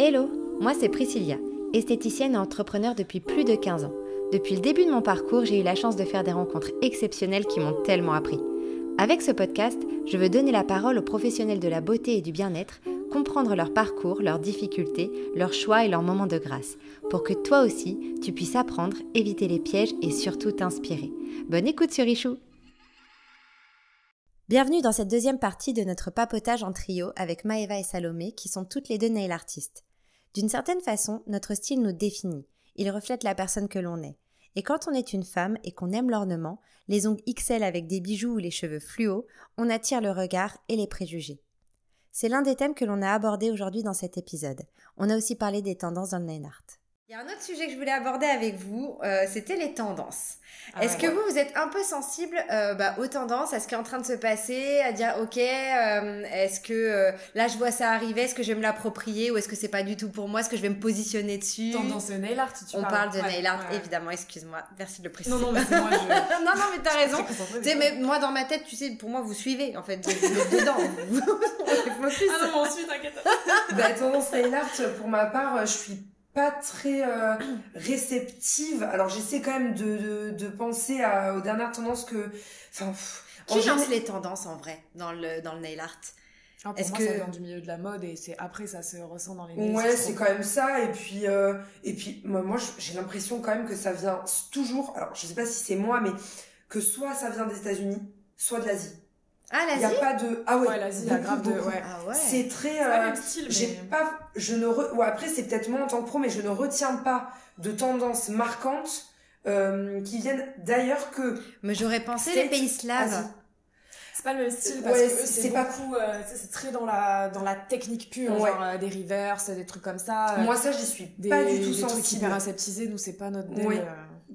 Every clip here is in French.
Hello, moi c'est Priscilla, esthéticienne et entrepreneur depuis plus de 15 ans. Depuis le début de mon parcours, j'ai eu la chance de faire des rencontres exceptionnelles qui m'ont tellement appris. Avec ce podcast, je veux donner la parole aux professionnels de la beauté et du bien-être, comprendre leur parcours, leurs difficultés, leurs choix et leurs moments de grâce, pour que toi aussi, tu puisses apprendre, éviter les pièges et surtout t'inspirer. Bonne écoute sur Richou Bienvenue dans cette deuxième partie de notre papotage en trio avec Maëva et Salomé, qui sont toutes les deux nail artistes. D'une certaine façon, notre style nous définit. Il reflète la personne que l'on est. Et quand on est une femme et qu'on aime l'ornement, les ongles XL avec des bijoux ou les cheveux fluo, on attire le regard et les préjugés. C'est l'un des thèmes que l'on a abordé aujourd'hui dans cet épisode. On a aussi parlé des tendances dans le art. Il y a un autre sujet que je voulais aborder avec vous, euh, c'était les tendances. Ah Est-ce que vous, vous êtes un peu sensible euh, bah, aux tendances, à ce qui est en train de se passer, à dire ok, euh, est-ce que euh, là je vois ça arriver, est-ce que je vais me l'approprier ou est-ce que c'est pas du tout pour moi, est-ce que je vais me positionner dessus? Tendance nail art, tu On parle de nail art, évidemment, excuse-moi, merci de le préciser. Non, non, mais moi je... non, non, mais t'as raison. Tu sais, mais moi dans ma tête, tu sais, pour moi vous suivez en fait, dedans. ah non, mais ensuite, t'inquiète. bah, tendance nail art, pour ma part, je suis pas très euh, réceptive. Alors j'essaie quand même de, de, de penser à, aux dernières tendances que... Enfin, Qui lance les tendances en vrai dans le, dans le nail art? Ah, pour Est-ce moi, que... ça vient du milieu de la mode et c'est après ça se ressent dans les nails Ouais, c'est quand même ça. Et puis, euh, et puis moi, moi j'ai l'impression quand même que ça vient toujours. Alors, je sais pas si c'est moi, mais que soit ça vient des États-Unis, soit de l'Asie. Ah, l'Asie. Il y a pas de. Ah ouais. ouais l'Asie, la grave de. Ouais. Ah ouais. C'est très. Euh, style, J'ai pas. Je ne. Re... Ouais, après, c'est peut-être moi en tant que pro, mais je ne retiens pas de tendances marquantes euh, qui viennent d'ailleurs que. Mais j'aurais pensé les pays slaves. C'est pas le même style parce ouais, que c'est pas beaucoup, euh, c'est très dans la dans la technique pure, ouais. genre euh, des rivers, des trucs comme ça. Moi ça j'y suis des, pas du tout des sensible. trucs hyper aseptisés, nous c'est pas notre. Délai, oui.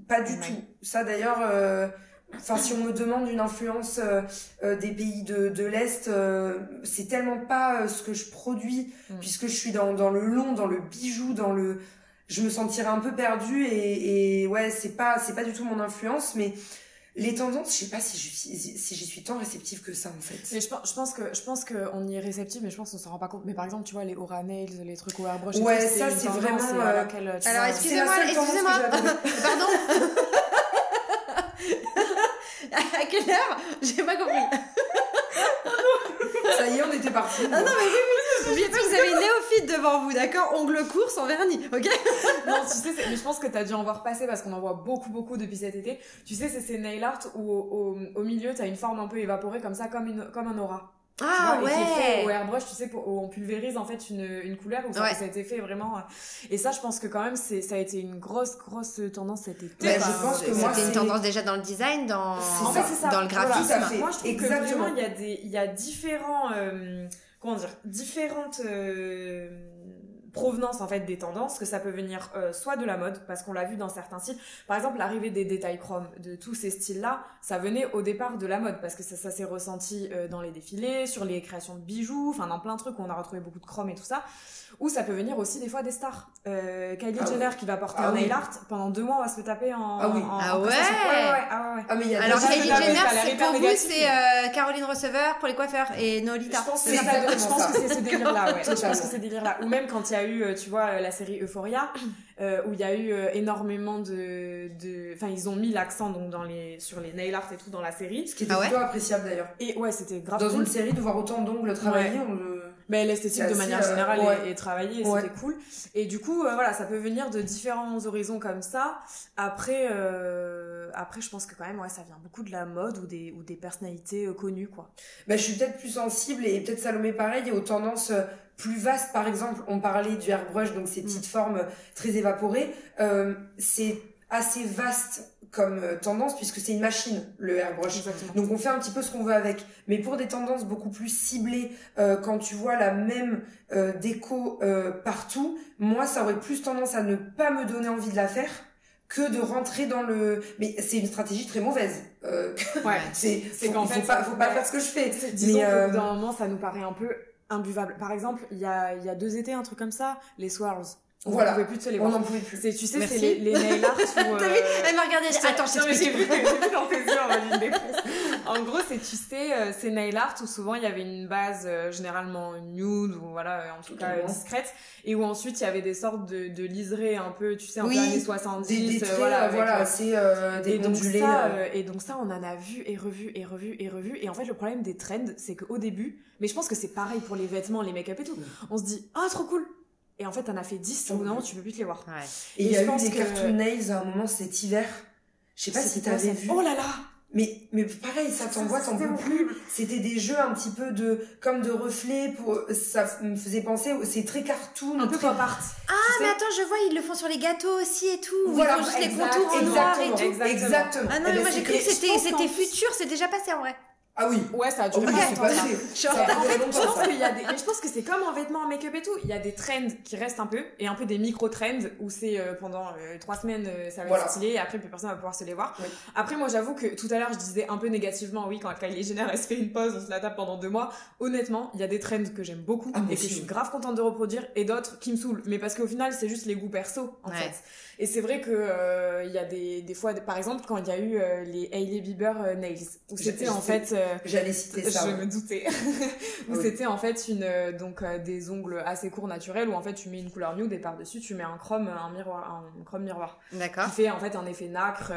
pas du tout. Ça d'ailleurs euh, Enfin, si on me demande une influence euh, euh, des pays de, de l'Est, euh, c'est tellement pas ce que je produis, mm. puisque je suis dans, dans le long, dans le bijou, dans le... Je me sentirais un peu perdue et, et ouais, c'est pas, c'est pas du tout mon influence, mais les tendances, je sais pas si suis, si j'y suis tant réceptive que ça en fait. Mais je, je pense que je pense qu'on y est réceptif, mais je pense qu'on s'en rend pas compte. Mais par exemple, tu vois les aura nails, les trucs au airbrush. Ouais, ça c'est vraiment. Euh... Laquelle, Alors excusez-moi, excusez-moi, pardon. à quelle heure J'ai pas compris. Ça y est, on était parti. Ah non, mais oui, oui. N'oubliez pas que vous avez une néophyte devant vous, d'accord Ongle court sans vernis, ok Non, tu sais, mais je pense que t'as dû en voir passer parce qu'on en voit beaucoup, beaucoup depuis cet été. Tu sais, c'est ces nail art où au, au, au milieu, t'as une forme un peu évaporée comme ça, comme, une, comme un aura. Ah vois, ouais. Et qui est fait au airbrush, tu sais, pour, où on pulvérise en fait une, une couleur, où ça, Ouais. ça a été fait vraiment. euh, Et ça, je pense que quand même, c'est, ça a été une grosse, grosse tendance cet été. Mais je pense que moi, C'était une tendance déjà dans le design, dans, En fait, c'est ça. dans le Voilà. graphisme. Tout à fait. Moi, je trouve Exactement. que vraiment, il y a des, il y a différents, euh, comment dire, différentes euh, provenances en fait des tendances que ça peut venir euh, soit de la mode parce qu'on l'a vu dans certains styles par exemple l'arrivée des détails chromes de tous ces styles là ça venait au départ de la mode parce que ça, ça s'est ressenti euh, dans les défilés sur les créations de bijoux enfin dans plein de trucs où on a retrouvé beaucoup de chrome et tout ça ou ça peut venir aussi des fois des stars euh, Kylie Ah Jenner oui. qui va porter Ah un oui. nail art pendant deux mois on va se le taper en Ah oui. en- Ah en ouais. prestation. ouais ouais ouais, ah ouais. Ah mais il y a Alors Kylie Jenner, c'est pour vous, c'est euh, Caroline Receveur pour les coiffeurs et Nolita. Je pense que C'est ce délire-là, ouais. Je pense Totalement. que c'est ce délire-là. Ou même quand il y a eu, euh, tu vois, euh, la série Euphoria, euh, où il y a eu énormément de, de, enfin, ils ont mis l'accent donc dans les, sur les nail art et tout dans la série. Ce qui était Ah ouais plutôt appréciable d'ailleurs. Et ouais, c'était grave Dans cool. une série, de voir autant d'ongles travaillés, on le... Mais l'esthétique de manière euh, générale ouais. est, est travaillée, et Ouais. c'était cool. Et du coup, euh, voilà, ça peut venir de différents horizons comme ça. Après, euh, après, je pense que quand même, ouais, ça vient beaucoup de la mode ou des, ou des personnalités euh, connues, quoi. Bah, je suis peut-être plus sensible et peut-être Salomé pareil, aux tendances euh, plus vastes. Par exemple, on parlait du airbrush, donc ces Mm. petites formes euh, très évaporées. Euh, c'est assez vaste comme tendance puisque c'est une machine, le airbrush. Exactement. Donc on fait un petit peu ce qu'on veut avec. Mais pour des tendances beaucoup plus ciblées, euh, quand tu vois la même euh, déco euh, partout, moi ça aurait plus tendance à ne pas me donner envie de la faire que de rentrer dans le... Mais c'est une stratégie très mauvaise. Euh, Ouais. c'est C'est qu'en faut fait, pas, faut pas ouais. faire ce que je fais. Disons Mais, euh, d'un moment, ça nous paraît un peu imbuvable. Par exemple, il y a, il y a deux étés, un truc comme ça, les Swirls. On Voilà. pouvait plus de se les On voir. n'en pouvait plus. C'est, tu sais, Merci. c'est les, les nail art où, T'as vu euh, Elle m'a regardé. Attends, je non, mais j'ai t'explique. vu, que- j'ai vu dans tes yeux en une dépresse. En gros, c'est, tu sais, euh, c'est nail art où souvent il y avait une base euh, généralement nude ou voilà, euh, en tout cas euh, discrète, et où ensuite il y avait des sortes de, de liserés un peu, tu sais, un Oui, peu années Des, 70, des euh, traits, voilà, euh, avec, voilà, c'est euh, des et donc, ça, et donc ça, on en a vu et revu et revu et revu. Et en fait, le problème des trends, c'est qu'au début, mais je pense que c'est pareil pour les vêtements, les make-up et tout, Mm. on se dit, ah, trop cool. Et en fait, t'en as fait 10, au bout d'un moment, tu peux plus te les voir. Ouais. Et il y a je eu pense des que- cartoon nails à un moment cet hiver. Je sais pas si t'avais vu. Oh là là Mais, mais pareil, ça t'envoie, t'en peux plus. C'était des jeux un petit peu de, comme de reflets pour, ça me faisait penser, au- c'est très cartoon. Un peu très- pop art. Ah, mais attends, je vois, ils le font sur les gâteaux aussi et tout. Voilà, ils font juste les exact- contours en noir et tout. Exactement. exactement. Ah non, mais moi j'ai cru que c'était- futur, c'est déjà passé en vrai. Ah oui. Ouais, ça a Oh duré longtemps, Ça a En fait, je longtemps, pense ça. qu'il y a des, mais je pense que c'est comme en vêtements, en make-up et tout. Il y a des trends qui restent un peu, et un peu des micro-trends où c'est euh, pendant euh, trois semaines, euh, ça va Voilà. être stylé, et après plus personne va pouvoir se les voir. Oui. Après, moi, j'avoue que tout à l'heure, je disais un peu négativement, oui, quand Kylie Jenner, elle se fait une pause, on se la tape pendant deux mois. Honnêtement, il y a des trends que j'aime beaucoup, Ah, et que je suis grave contente de reproduire, et d'autres qui me saoulent. Mais parce qu'au final, c'est juste les goûts perso, en Ouais. fait. Et c'est vrai que euh, il y a des, des fois, par exemple, quand il y a eu euh, les Hailey Bieber euh, Nails, où Je- c'était je en fait... euh, J'allais citer ça. je ouais. me doutais. où Oui. c'était en fait une euh, donc euh, des ongles assez courts naturels où en fait tu mets une couleur nude et par dessus tu mets un chrome un miroir un chrome miroir D'accord. qui fait en fait un effet nacre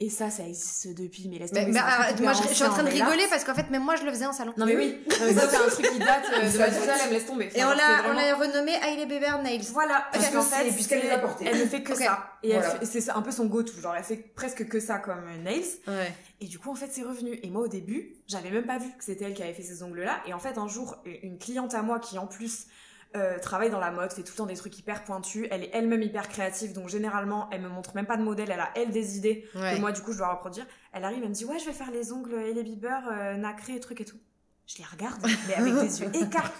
et ça ça existe depuis mais laisse Mais, tomber, mais, c'est un ah, moi je, je suis en train de là- rigoler parce qu'en fait même moi je le faisais en salon. non mais oui non, mais ça c'est un truc qui date euh, de la date. Jérusalem laisse tomber Et on l'a c'est on vraiment- l'a renommé Hailey Bieber Nails. voilà parce qu'en fait puisqu'elle les a portés. elle ne fait que ça et Voilà. c'est un peu son go-to genre elle fait presque que ça comme euh, nails Ouais. Et du coup, en fait, c'est revenu. Et moi, au début, j'avais même pas vu que c'était elle qui avait fait ces ongles-là. Et en fait, un jour, une cliente à moi qui, en plus, euh, travaille dans la mode, fait tout le temps des trucs hyper pointus. Elle est elle-même hyper créative, donc généralement, elle me montre même pas de modèle. Elle a elle des idées Ouais. que moi, du coup, je dois reproduire. Elle arrive, elle me dit ouais, je vais faire les ongles et les Bieber euh, nacrés, trucs et tout. Je les regarde, mais avec des yeux mode,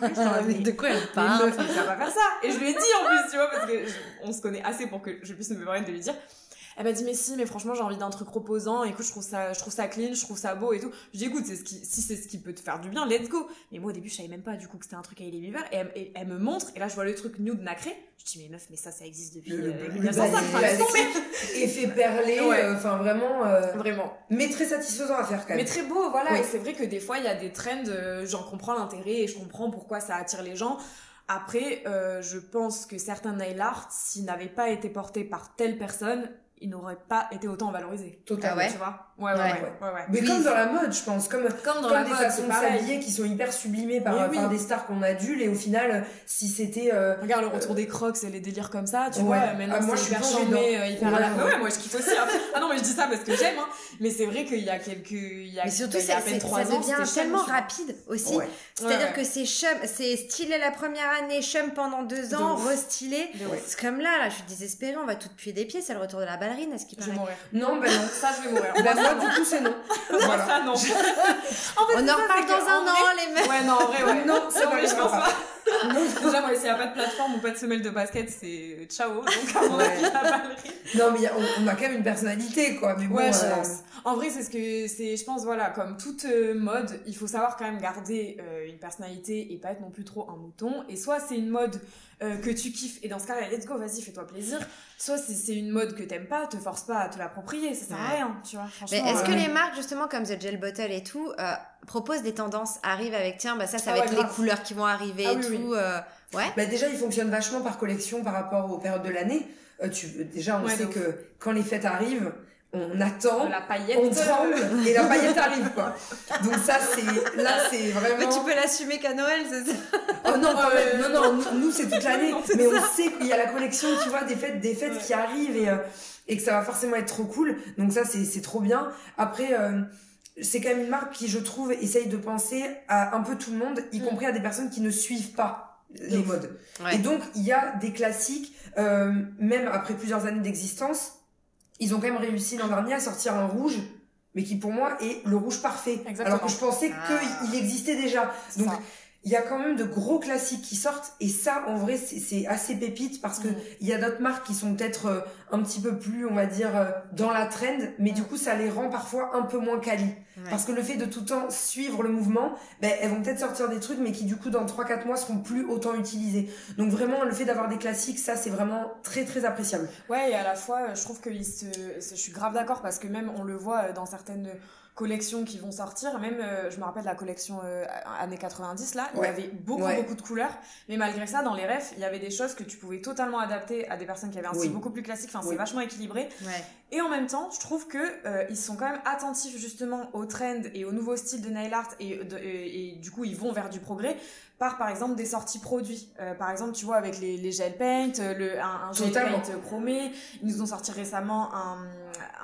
mais- de quoi elle parle meuf, mais ça va faire ça. Et je lui ai dit en plus, tu vois, parce que je- on se connaît assez pour que je puisse me permettre de lui dire. Elle m'a dit mais si mais franchement j'ai envie d'un truc reposant écoute je trouve ça je trouve ça clean je trouve ça beau et tout je dis écoute c'est ce qui si c'est ce qui peut te faire du bien let's go mais moi au début je savais même pas du coup que c'était un truc à Bieber et elle, et elle me montre et là je vois le truc nude nacré je dis mais meuf mais ça ça existe depuis Le- euh, le- 1905 le- enfin, laisse tomber. Effet perlé, Ouais. euh, enfin vraiment, euh, vraiment mais très satisfaisant à faire quand mais même. très beau, voilà. Et c'est vrai que des fois, il y a des trends, euh, j'en comprends l'intérêt et je comprends pourquoi ça attire les gens. Après, euh, je pense que certains nail art, s'ils n'avaient pas été portés par telle personne, ils n'auraient pas été autant valorisés. Totalement. Ah ouais Tu vois ouais, ouais, Ouais. ouais, ouais, ouais. Mais Oui. comme dans la mode, je pense, comme, Comme dans comme la des mode, façons de s'habiller qui sont hyper sublimées par, Mais oui. par des stars qu'on adule et au final, si c'était euh, Regarde le retour des crocs et les délires comme ça, tu Ouais. vois. Maintenant, Ah, moi, c'est je suis hyper plongée chambé, dedans. euh, hyper Ouais, à la- ouais. Moi je kiffe aussi. hein. Ah non, mais je dis ça parce que j'aime, hein. Mais c'est vrai qu'il y a quelques, il y a, Mais surtout, il y a à peine trois ça ans, devient c'était tellement rapide aussi. C'est-à-dire que c'est chum, c'est stylé la première année, chum pendant deux De ans, restylé. C'est comme là, là, je suis désespérée, on va tout puer des pieds, c'est le retour de la ballerine, à ce qui paraît. mourir. non, ben non. Ça, je vais mourir. Du coup, c'est non. Voilà. Ça, non. en fait, On c'est en reparle c'est dans un an, vrai- les mecs. Ouais, non, en vrai, ouais. Non, ça Non, mais je pense pas. pas. Déjà, moi, s'il n'y a pas de plateforme ou pas de semelle de basket, c'est ciao. Donc, à mon Ouais. avis. Non, mais y a- on, on a quand même une personnalité, quoi. Mais bon, Ouais, je euh, pense. En vrai, c'est ce que c'est. Je pense, voilà, comme toute euh, mode, il faut savoir quand même garder euh, une personnalité et pas être non plus trop un mouton. Et soit c'est une mode euh, que tu kiffes et dans ce cas-là, let's go, vas-y, fais-toi plaisir. Soit si c'est une mode que t'aimes pas, te force pas à te l'approprier, ça sert à Ouais. rien, tu vois. Mais est-ce que euh, les marques, justement, comme The Gel Bottle et tout, euh, proposent des tendances, arrivent avec, tiens, bah ça, ça Ah va ouais, être les couleurs qui vont arriver Ah et oui, tout. oui. euh, ouais. Bah déjà, il fonctionne vachement par collection par rapport aux périodes de l'année. Euh, tu, déjà, on Ouais, sait que quand les fêtes arrivent, on attend, la paillette. on tremble et la paillette arrive, quoi. Donc ça, c'est là, c'est vraiment. Mais tu peux l'assumer qu'à Noël, c'est ça Oh non, quand Ouais, même. non, non, nous, nous, c'est toute l'année. Mais on sait qu'il y a la collection, tu vois, des fêtes, des fêtes Ouais. qui arrivent et, euh, et que ça va forcément être trop cool. Donc ça, c'est, c'est trop bien. Après, euh, c'est quand même une marque qui, je trouve, essaye de penser à un peu tout le monde, y Mm. compris à des personnes qui ne suivent pas les modes. Ouais. Et donc, il y a des classiques, euh, même après plusieurs années d'existence, ils ont quand même réussi l'an dernier à sortir un rouge, mais qui pour moi est le rouge parfait. Exactement. Alors que je pensais Ah. qu'il existait déjà. Donc, ça. Il y a quand même de gros classiques qui sortent et ça en vrai c'est assez pépite parce que il y a d'autres marques qui sont peut-être euh, un petit peu plus on va dire euh, dans la trend mais du coup ça les rend parfois un peu moins quali. Parce que le fait de tout le temps suivre le mouvement ben elles vont peut-être sortir des trucs mais qui du coup dans 3 4 mois seront plus autant utilisés. Donc vraiment le fait d'avoir des classiques ça c'est vraiment très très appréciable. Ouais et à la fois je trouve que se... je suis grave d'accord parce que même on le voit dans certaines collections qui vont sortir. Même, euh, je me rappelle la collection euh, années 90, là, il y avait beaucoup, beaucoup de couleurs. Mais malgré ça, dans les refs, il y avait des choses que tu pouvais totalement adapter à des personnes qui avaient un style beaucoup plus classique. Enfin, c'est vachement équilibré. Et en même temps, je trouve que euh, ils sont quand même attentifs justement aux trends et aux nouveaux styles de nail art et, et, du coup, ils vont vers du progrès par par exemple des sorties produits. par exemple, tu vois avec les, les gel paint, le un, gel paint chromé, ils nous ont sorti récemment un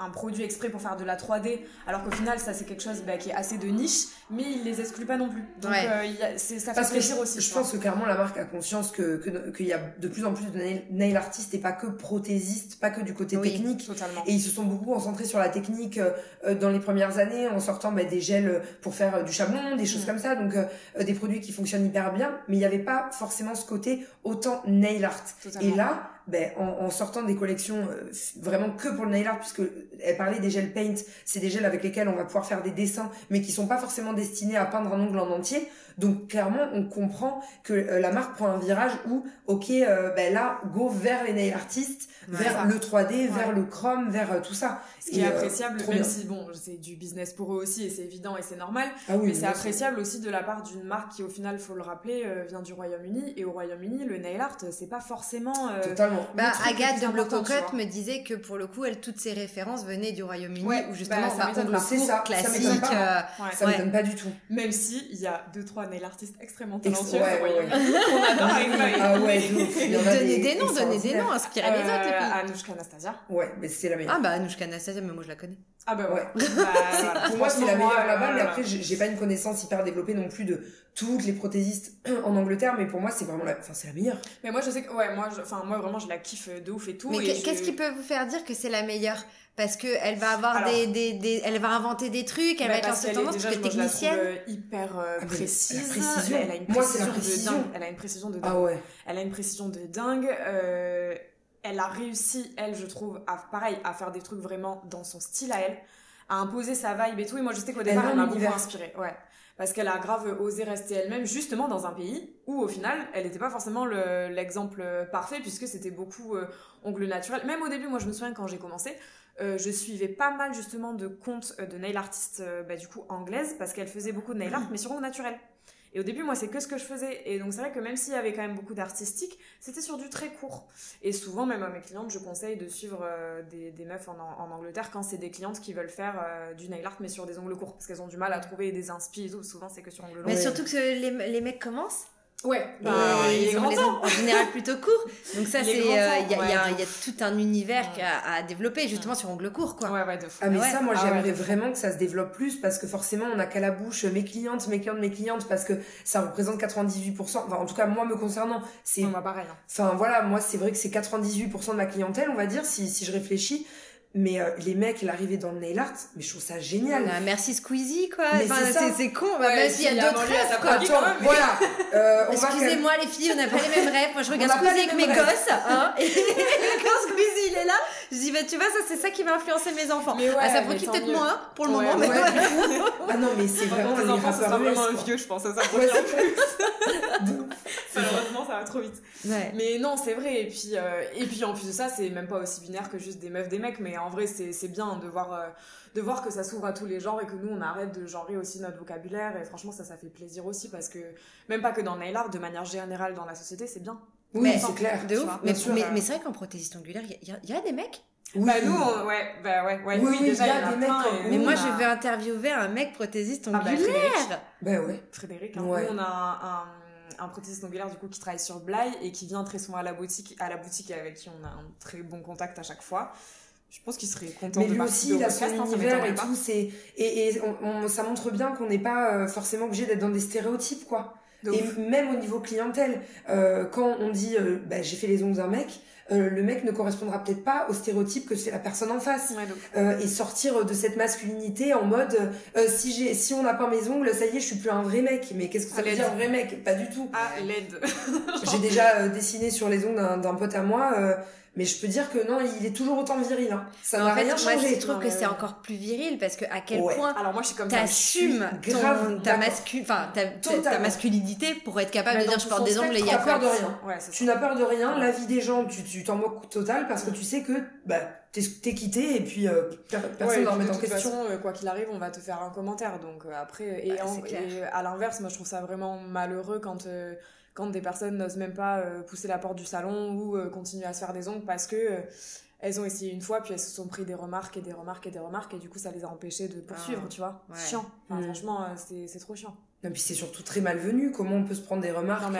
un produit exprès pour faire de la 3D, alors qu'au final, ça c'est quelque chose bah, qui est assez de niche, mais ils les excluent pas non plus. Donc euh, ça fait plaisir aussi. Je, pense que clairement la marque a conscience que qu'il y a de plus en plus de nail, artistes et pas que prothésistes, pas que du côté technique. Totalement. Et ils se sont beaucoup concentrés sur la technique euh, euh, dans les premières années en sortant bah, des gels pour faire du chablon, des choses mm. comme ça, donc des produits qui fonctionnent hyper bien, mais il n'y avait pas forcément ce côté autant nail art. Et là, ben, en, en, sortant des collections euh, vraiment que pour le nail art, puisque elle parlait des gels paint, c'est des gels avec lesquels on va pouvoir faire des dessins, mais qui sont pas forcément destinés à peindre un ongle en entier. Donc clairement, on comprend que euh, la marque prend un virage où, ok, euh, ben là, go vers les nail artistes, vers le 3D, vers le chrome, vers tout ça. Ce qui est appréciable, même si bon, c'est du business pour eux aussi et c'est évident et c'est normal, ah mais c'est appréciable aussi de la part d'une marque qui au final, faut le rappeler, vient du Royaume-Uni et au Royaume-Uni, le nail art, c'est pas forcément. Totalement. Bah, Agathe de Blococotte me disait que pour le coup, elle toutes ses références venaient du Royaume-Uni où justement bah, ça, ça, ça, ça classique. Ça m'étonne pas du tout. Même si il y a deux trois nail artistes extrêmement talentueux ouais, ouais, on adore Ah ouais, donnez des, noms, donnez des noms, inspirez les autres. Euh, Anouchka Anastasia. Ouais, mais c'est la meilleure. Ah bah Anouchka Anastasia, mais moi je la connais. Ah bah ouais. Bah, pour moi c'est la meilleure là-bas, mais après j'ai pas une connaissance hyper développée non plus de toutes les prothésistes en Angleterre, mais pour moi c'est vraiment la, enfin c'est la meilleure. Mais moi je sais que ouais, moi, enfin moi vraiment je la kiffe de ouf et tout. Mais qu'est-ce qui peut vous faire dire que c'est la meilleure? Parce que elle va avoir des, des, des, elle va inventer des trucs, elle bah va être en tendance parce que technicienne. Je la trouve hyper euh, ah, précise. précision. Elle a une précision, de dingue. Elle a une précision de dingue. Ah ouais. Elle a une précision de dingue. Euh, elle a réussi, elle, je trouve, à pareil, à faire des trucs vraiment dans son style à elle, à imposer sa vibe et tout. Et moi, je sais qu'au départ, elle m'a beaucoup inspirée. Ouais parce qu'elle a grave osé rester elle-même justement dans un pays où au final elle n'était pas forcément l'exemple parfait puisque c'était beaucoup euh, ongles naturels même au début moi je me souviens quand j'ai commencé euh, je suivais pas mal justement de comptes euh, de nail artistes bah, du coup anglaises parce qu'elle faisait beaucoup de nail art mais sur ongles naturel. Et au début, moi, c'est que ce que je faisais. Et donc, c'est vrai que même s'il y avait quand même beaucoup d'artistique, c'était sur du très court. Et souvent, même à mes clientes, je conseille de suivre des, des, meufs en, en, Angleterre quand c'est des clientes qui veulent faire du nail art, mais sur des ongles courts. Parce qu'elles ont du mal à trouver des inspi et tout. Souvent, c'est que sur ongles longs. Mais surtout que les, les mecs commencent Ouais, bah, ils ont les en général plutôt courts. Donc ça, c'est, il euh, y, a, y, a, y, a, tout un univers à, à, développer justement sur ongles courts, quoi. Ouais, ouais, de fou. Ah, mais ça, moi, ah j'aimerais vraiment que ça se développe plus parce que forcément, on a qu'à la bouche mes clientes, mes clientes, mes clientes parce que ça représente 98%. Enfin, en tout cas, moi, me concernant, c'est. Bah, pareil. Hein. Enfin, voilà, moi, c'est vrai que c'est 98% de ma clientèle, on va dire, si, si je réfléchis. Mais euh, les mecs, l'arrivée dans le nail art, mais je trouve ça génial. Bah, merci Squeezie, quoi. c'est con. Bah, même s'il y a d'autres rêves, quoi. Attends, voilà. Euh, Excusez-moi, les filles, on n'a pas les mêmes rêves. Moi, je regarde Squeezie avec mes gosses. Hein, et quand Squeezie, il est là, je dis, bah, tu vois, ça, c'est ça qui va influencer mes enfants. Mais ouais, ah, ça profite peut-être moins, pour le moment. Mais ah non, mais c'est vraiment les enfants, ça sera vraiment un vieux, je pense. Ça, ça Malheureusement, ça va trop vite. Mais non, c'est vrai. Et puis, euh, et puis, en plus de ça, c'est même pas aussi binaire que juste des meufs, des mecs. Mais en vrai, c'est bien de voir, euh, de voir que ça s'ouvre à tous les genres et que nous, on arrête de genrer aussi notre vocabulaire. Et franchement, ça, ça fait plaisir aussi parce que même pas que dans nail art, de manière générale dans la société, c'est bien. Oui, c'est clair. De ouf. Mais, mais, c'est vrai qu'en prothésiste angulaire, il y, a des mecs oui. Bah nous, ouais, bah ouais, ouais. Oui, déjà, il y, a des mecs. Mais moi, je vais interviewer un mec prothésiste angulaire. Ah bah, bah ouais. Frédéric, hein. nous, on a un un prothésiste angulaire du coup qui travaille sur Blaye et qui vient très souvent à la boutique, à la boutique et avec qui on a un très bon contact à chaque fois. Je pense qu'il serait content mais de lui aussi, il a son hein, univers et tout. C'est et, et on, ça montre bien qu'on n'est pas euh, forcément obligé d'être dans des stéréotypes, quoi. Et même au niveau clientèle, euh, quand on dit euh, bah, j'ai fait les ongles d'un mec, euh, le mec ne correspondra peut-être pas au stéréotype que c'est la personne en face. euh, et sortir de cette masculinité en mode euh, si j'ai si on n'a pas mes ongles, ça y est, je suis plus un vrai mec. Mais qu'est-ce que ça veut dire un vrai mec? Pas du tout. Ah, l'aide. j'ai déjà dessiné sur les ongles d'un pote à moi. Mais je peux dire que non, il est toujours autant viril. Hein. Ça n'a rien changé. je trouve que c'est encore plus viril parce que à quel point Alors moi, je suis comme t'assumes ta, mascu... enfin, ta, ta, masculinité pour être capable de dire je porte des ongles et il y a peur de rien. Ouais, tu n'as peur de rien. La vie des gens, tu t'en moques total parce que tu sais que bah, t'es es quitté et puis euh, personne ne remet en question. Façon, euh, quoi qu'il arrive, on va te faire un commentaire. Donc euh, après, et, et, à l'inverse, moi je trouve ça vraiment malheureux quand quand des personnes n'osent même pas euh, pousser la porte du salon ou euh, continuer à se faire des ongles parce que euh, elles ont essayé une fois puis elles se sont pris des remarques et des remarques et des remarques et du coup ça les a empêchées de poursuivre, ah, tu vois. Chiant. Mm. Franchement, c'est trop chiant. Et puis c'est surtout très malvenu. Comment on peut se prendre des remarques,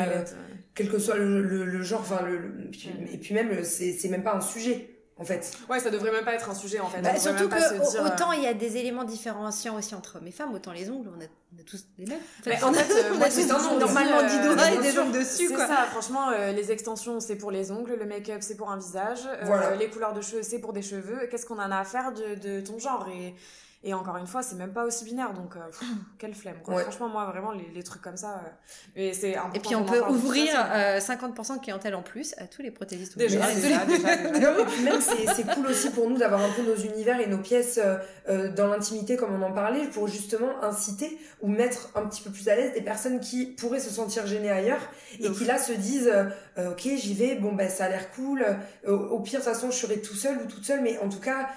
quel que soit le, le, genre, enfin, le, et puis même, c'est même pas un sujet en fait. Ouais, ça devrait même pas être un sujet en fait. Bah, surtout que autant il y a des éléments différenciants aussi entre hommes et femmes, autant les ongles, on a, on a tous des mêmes. En fait, euh, moi c'est normalement dix doigts et des ongles dessus. C'est ça, franchement, euh, les extensions c'est pour les ongles, le make-up c'est pour un visage, euh, les couleurs de cheveux c'est pour des cheveux. Qu'est-ce qu'on en a à faire de, de ton genre? Et et encore une fois, c'est même pas aussi binaire, donc euh, quelle flemme. Quoi. Franchement, moi, vraiment, les, les trucs comme ça. Euh, et, c'est et puis, on peut ouvrir 50% de clientèle en plus à tous les prothésistes. Déjà, déjà, déjà, Et puis même, c'est cool aussi pour nous d'avoir un peu nos univers et nos pièces euh, dans l'intimité, comme on en parlait, pour justement inciter ou mettre un petit peu plus à l'aise des personnes qui pourraient se sentir gênées ailleurs et qui là se disent Ok, j'y vais, bon, ben ça a l'air cool. au pire, de toute façon, je serai tout seul ou toute seule, mais en tout cas,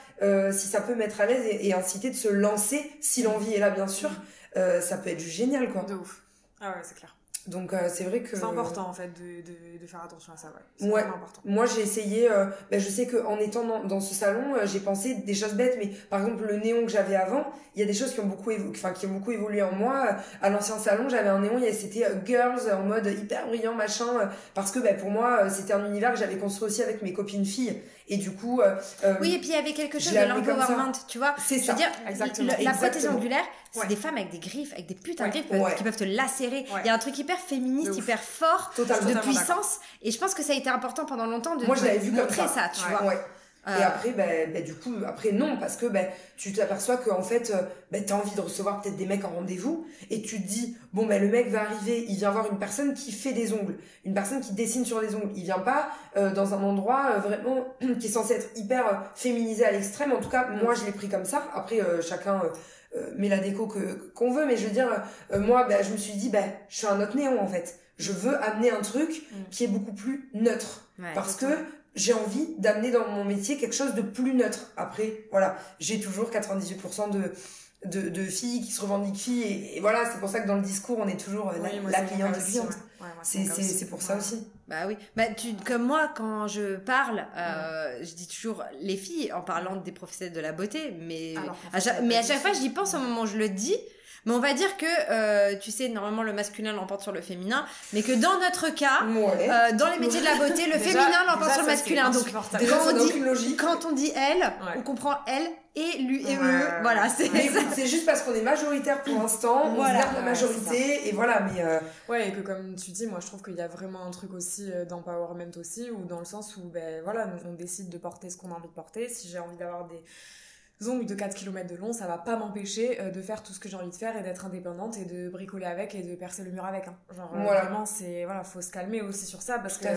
si ça peut mettre à l'aise et, et inciter se lancer, si l'envie est là bien sûr, euh, ça peut être génial quoi. De ouf. Ah ouais, c'est clair. Donc euh, c'est vrai que c'est important en fait de, de, de, faire attention à ça. Ouais. ouais. Important. Moi j'ai essayé. Euh, ben, je sais que en étant dans, dans ce salon, j'ai pensé des choses bêtes, mais par exemple le néon que j'avais avant, il y a des choses qui ont beaucoup, enfin qui ont beaucoup évolué en moi. À l'ancien salon, j'avais un néon, c'était girls en mode hyper brillant machin, parce que ben, pour moi c'était un univers que j'avais construit aussi avec mes copines filles. Et du coup. Euh, euh, oui, et puis il y avait quelque chose de l'empowerment, tu vois. C'est ça. dire, Exactement. la prothèse angulaire, c'est des femmes avec des griffes, avec des putains de griffes qui peuvent te lacérer. Il y a un truc hyper féministe, hyper fort, de puissance. Et je pense que ça a été important pendant longtemps de, Moi, je vu montrer ça. ça, tu vois. Et euh. après, ben, ben, du coup, après non, parce que ben, tu t'aperçois qu'en fait, euh, ben, tu as envie de recevoir peut-être des mecs en rendez-vous, et tu te dis, bon, ben, le mec va arriver, il vient voir une personne qui fait des ongles, une personne qui dessine sur les ongles. Il vient pas euh, dans un endroit vraiment qui est censé être hyper féminisé à l'extrême. En tout cas, moi, je l'ai pris comme ça. Après, chacun met la déco que qu'on veut, mais je veux dire, moi, ben, je me suis dit, ben, je suis un autre néon, en fait. Je veux amener un truc mm. qui est beaucoup plus neutre. parce que j'ai envie d'amener dans mon métier quelque chose de plus neutre. Après, voilà, j'ai toujours 98% de, de, de, filles qui se revendiquent filles et, voilà, c'est pour ça que dans le discours, on est toujours euh, la, cliente cliente. c'est pour ça aussi. Bah oui. Bah, tu, comme moi, quand je parle, euh, je dis toujours les filles en parlant des professionnels de la beauté, mais, mais à chaque fois, j'y pense au moment où je le dis. Mais on va dire que, euh, tu sais, normalement le masculin l'emporte sur le féminin, mais que dans notre cas, euh, dans les métiers de la beauté, le féminin l'emporte sur le masculin. Donc, quand on, dit, quand on dit elle, on comprend elle et lui et eux. Voilà, c'est C'est juste parce qu'on est majoritaire pour l'instant, on voilà. garde la majorité, et voilà, mais. Euh... Ouais, et que comme tu dis, moi je trouve qu'il y a vraiment un truc aussi euh, d'empowerment aussi, ou dans le sens où, ben voilà, on décide de porter ce qu'on a envie de porter. Si j'ai envie d'avoir des ongles de 4 km de long, ça va pas m'empêcher euh, de faire tout ce que j'ai envie de faire et d'être indépendante et de bricoler avec et de percer le mur avec. Hein. Genre, euh, vraiment, c'est, voilà, faut se calmer aussi sur ça parce que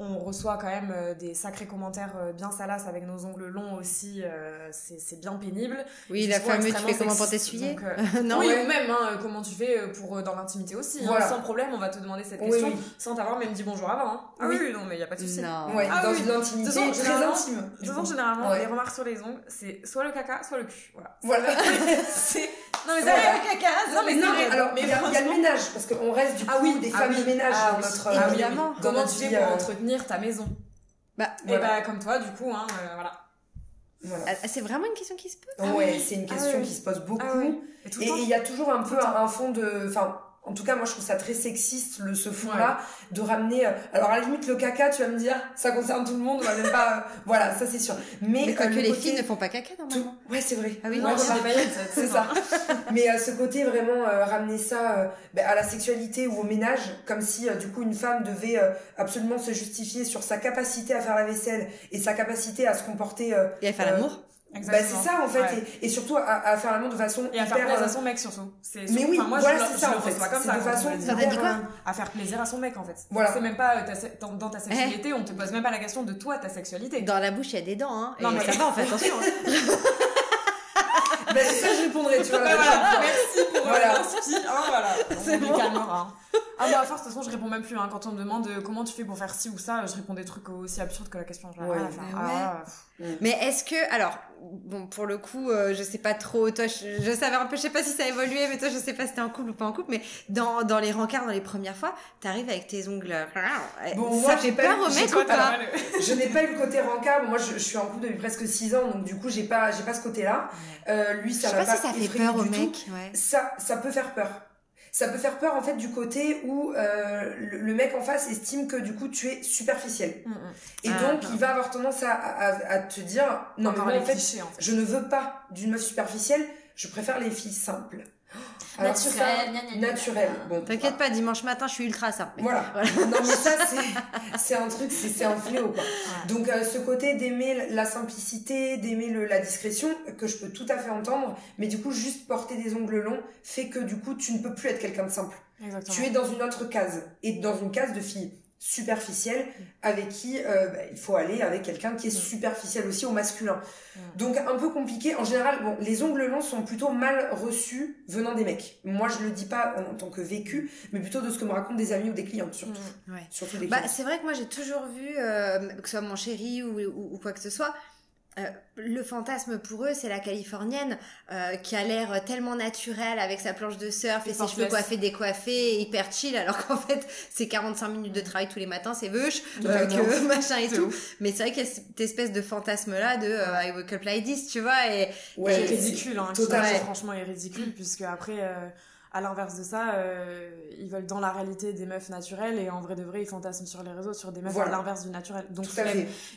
on reçoit quand même euh, des sacrés commentaires euh, bien salaces avec nos ongles longs aussi. Euh, c'est bien pénible. Oui, la fameuse tu fais comment pour t'essuyer Non, oui, ou même hein, comment tu fais pour dans l'intimité aussi. Hein. sans problème, on va te demander cette question sans t'avoir même dit bonjour avant. Hein. Ah oui. non, mais il n'y a pas de souci. Ah dans une intimité très intime. De toute généralement, les remarques sur les ongles, c'est soit le caca, soit le cul. Voilà. Voilà. non, mais ça caca. Non, mais non, mais alors, il y, a le ménage parce qu'on reste du ah coup des familles de ménage dans notre. Évidemment. Comment tu fais pour entretenir ta maison Bah, et bah, comme toi, du coup, hein, euh, voilà. Voilà. Ah, c'est vraiment une question qui se pose. Ouais, c'est une question qui se pose beaucoup. et il y a toujours un peu un, fond de, enfin, en tout cas moi je trouve ça très sexiste le ce fond là de ramener euh, alors à la limite le caca tu vas me dire ça concerne tout le monde on va même pas voilà ça c'est sûr. Mais, mais que les filles ne font pas caca normalement. Ouais c'est vrai. Ah oui non, c'est ça. Mais ce côté vraiment ramener ça ben, à la sexualité ou au ménage comme si du coup une femme devait absolument se justifier sur sa capacité à faire la vaisselle et sa capacité à se comporter et à faire l'amour bah, c'est ça en fait et, surtout à, à, faire l'amour de façon et à faire plaisir à son mec surtout. C'est mais oui moi, voilà c'est ça en fait. comme ça de façon ça dire quoi à faire plaisir à son mec en fait. Voilà. C'est même pas euh, dans, dans, ta sexualité on te pose même pas la question de toi ta sexualité. Dans la bouche il y a des dents hein. Non mais ça va en fait attention hein. ben c'est ça je répondrais tu vois. Voilà, merci pour voilà. hein, voilà. C'est bon. hein. Ah bah à force, de toute façon, je réponds même plus. Hein. Quand on me demande euh, comment tu fais pour faire ci ou ça, je réponds des trucs aussi absurdes que la question. Genre, ouais, ah, Mais est-ce que, alors, bon, pour le coup, euh, je sais pas trop, toi, je, savais un peu, je sais pas si ça a évolué, mais toi, je sais pas si t'es en couple ou pas en couple, mais dans, dans les rencarts, dans les premières fois, t'arrives avec tes ongles. Euh, bon, moi, j'ai pas, remettre ou pas Je n'ai pas eu le côté rencard. Moi, je, je, suis en couple depuis presque 6 ans, donc du coup, j'ai pas, j'ai pas ce côté-là. Euh, lui, ça va pas, si ça fait peur au mec. Ouais. Ça, ça peut faire peur ça peut faire peur en fait du côté où euh, le, mec en face estime que du coup tu es superficiel. Mm, mm. Et ah, donc il va avoir tendance à, à, te dire non mais en, fait, je ne veux pas d'une meuf superficielle, je préfère les filles simples naturel, naturel. Bon, T'inquiète pas, dimanche matin, je suis ultra simple. Voilà. non, mais ça, c'est un truc, c'est un fléau, quoi. Donc, euh, ce côté d'aimer la simplicité, d'aimer la discrétion, que je peux tout à fait entendre, mais du coup, juste porter des ongles longs fait que du coup, tu ne peux plus être quelqu'un de simple. Exactement. Tu es dans une autre case, et dans une case de fille superficielle avec qui euh, bah, il faut aller avec quelqu'un qui est mm. superficiel aussi au masculin. Mm. Donc un peu compliqué. En général, bon, les ongles longs sont plutôt mal reçus venant des mecs. Moi, je le dis pas en tant que vécu, mais plutôt de ce que me racontent des amis ou des clients surtout. Mm. Surtout des bah, c'est vrai que moi j'ai toujours vu, euh, que ce soit mon chéri ou, ou quoi que ce soit, euh, le fantasme pour eux, c'est la californienne euh, qui a l'air tellement naturelle avec sa planche de surf et, ses cheveux coiffés, décoiffés, hyper chill, alors qu'en fait, c'est 45 minutes de travail tous les matins, c'est veuche, euh, machin et tout. Mais c'est vrai qu'il y a cette espèce de fantasme-là de euh, I woke up like this, tu vois, et... Ouais, ridicule, hein, totalement. franchement, est ridicule, puisque après à l'inverse de ça, euh, ils veulent dans la réalité des meufs naturelles et en vrai de vrai, ils fantasment sur les réseaux sur des meufs à l'inverse du naturel. Donc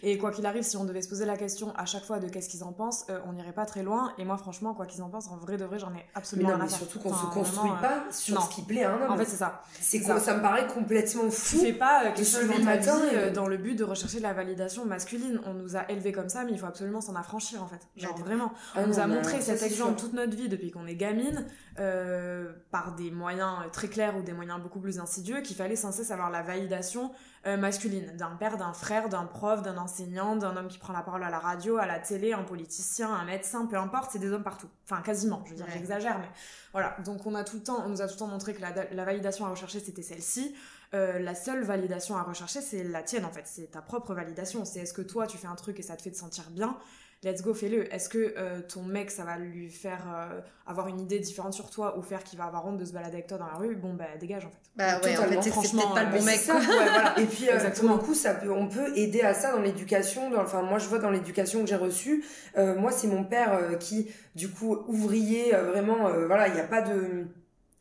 Et quoi qu'il arrive, si on devait se poser la question à chaque fois de qu'est-ce qu'ils en pensent, euh, on n'irait pas très loin. Et moi, franchement, quoi qu'ils en pensent, en vrai de vrai, j'en ai absolument mais non, mais surtout qu'on se construit pas sur ce qui plaît à un homme. En fait, c'est ça. C'est ça. ça me paraît complètement fou. Tu fais pas euh, quelque chose dans ta matin, vie dans le but de rechercher la validation masculine. On nous a élevés comme ça, mais il faut absolument s'en affranchir en fait. Genre vraiment. Ah on nous a montré cet exemple toute notre vie depuis qu'on est gamine. Euh, par des moyens très clairs ou des moyens beaucoup plus insidieux, qu'il fallait sans cesse avoir la validation euh, masculine d'un père, d'un frère, d'un prof, d'un enseignant, d'un homme qui prend la parole à la radio, à la télé, un politicien, un médecin, peu importe, c'est des hommes partout. Enfin, quasiment, je veux dire, j'exagère, mais voilà. Donc on a tout le temps, on nous a tout le temps montré que la, la validation à rechercher, c'était celle-ci. Euh, la seule validation à rechercher, c'est la tienne en fait, c'est ta propre validation. C'est est-ce que toi tu fais un truc et ça te fait te sentir bien? Let's go, fais-le. Est-ce que euh, ton mec, ça va lui faire euh, avoir une idée différente sur toi ou faire qu'il va avoir honte de se balader avec toi dans la rue? Bon, bah dégage en fait. Bah ouais, en fait, c'est peut-être pas le bon euh, mec. Ça, ouais, voilà. Et puis, pour le coup, ça peut, on peut aider à ça dans l'éducation. Enfin, moi, je vois dans l'éducation que j'ai reçue, moi, c'est mon père qui, du coup, ouvrier, vraiment, voilà, il n'y a pas de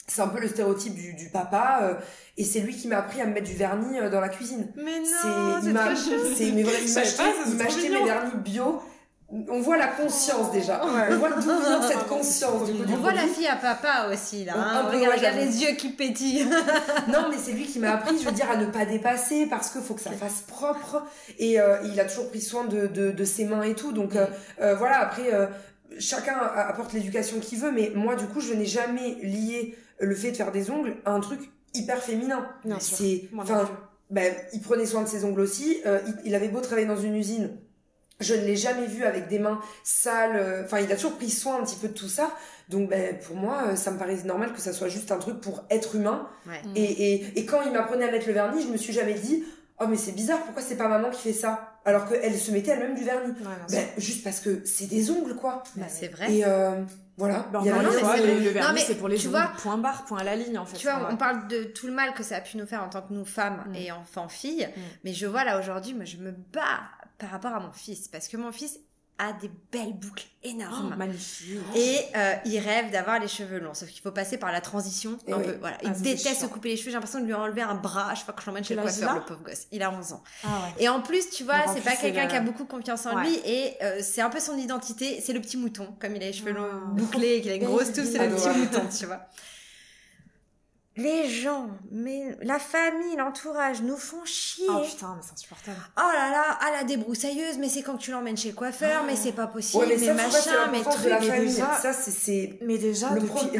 c'est un peu le stéréotype du, du papa et c'est lui qui m'a appris à me mettre du vernis dans la cuisine. Mais non, c'est il m'a c'est mais vrai, il m'a acheté, acheté mes vernis bio on voit la conscience déjà. On voit d'où vient cette conscience. Du coup, on voit la fille à papa aussi là. Hein. regarde, les yeux qui pétillent. non, mais c'est lui qui m'a appris, je veux dire, à ne pas dépasser parce qu'il faut que ça fasse propre. Et euh, il a toujours pris soin de, de, ses mains et tout. Donc euh, euh, voilà. Après, chacun apporte l'éducation qu'il veut, mais moi, du coup, je n'ai jamais lié le fait de faire des ongles à un truc hyper féminin. C'est, enfin, ben, il prenait soin de ses ongles aussi. il avait beau travailler dans une usine je ne l'ai jamais vu avec des mains sales. Euh, enfin, il a toujours pris soin un petit peu de tout ça. Donc, ben, pour moi, euh, ça me paraît normal que ça soit juste un truc pour être humain. Et, et, et, quand il m'apprenait à mettre le vernis, je me suis jamais dit, oh, mais c'est bizarre, pourquoi c'est pas maman qui fait ça? Alors qu'elle se mettait elle-même du vernis. ben, juste parce que c'est des ongles, quoi. Bah, c'est vrai. Et, euh, voilà. il y a le, vernis, c'est pour les tu vois, point barre, point à la ligne, en fait. Tu vois, on parle de tout le mal que ça a pu nous faire en tant que nous femmes mm. et enfants filles. Mm. Mais je vois là aujourd'hui, moi, je me bats par rapport à mon fils. Parce que mon fils, a des belles boucles énormes. Oh, magnifique. Et euh, il rêve d'avoir les cheveux longs. Sauf qu'il faut passer par la transition Et un oui. peu. Voilà. Ah, Il déteste se couper les cheveux. J'ai l'impression de lui enlever un bras à chaque fois que je l'emmène chez le coiffeur, a le pauvre gosse. Il a 11 ans. Ah ouais. Et en plus, tu vois, c'est pas quelqu'un qui a beaucoup confiance en Ouais. lui et euh, c'est un peu son identité. C'est le petit mouton. Comme il a les cheveux longs Ah. bouclés et qu'il a une grosse touffe, c'est le petit mouton, tu vois. Les gens, mais la famille, l'entourage nous font chier. Oh putain, mais c'est insupportable. Oh là là, ah la débroussailleuse, mais c'est quand tu l'emmènes chez le coiffeur, mais c'est pas possible, Ouais, mais mais, ça, machin, mais truc. la mais famille. déjà- Ça, c'est-. Mais déjà, Le premier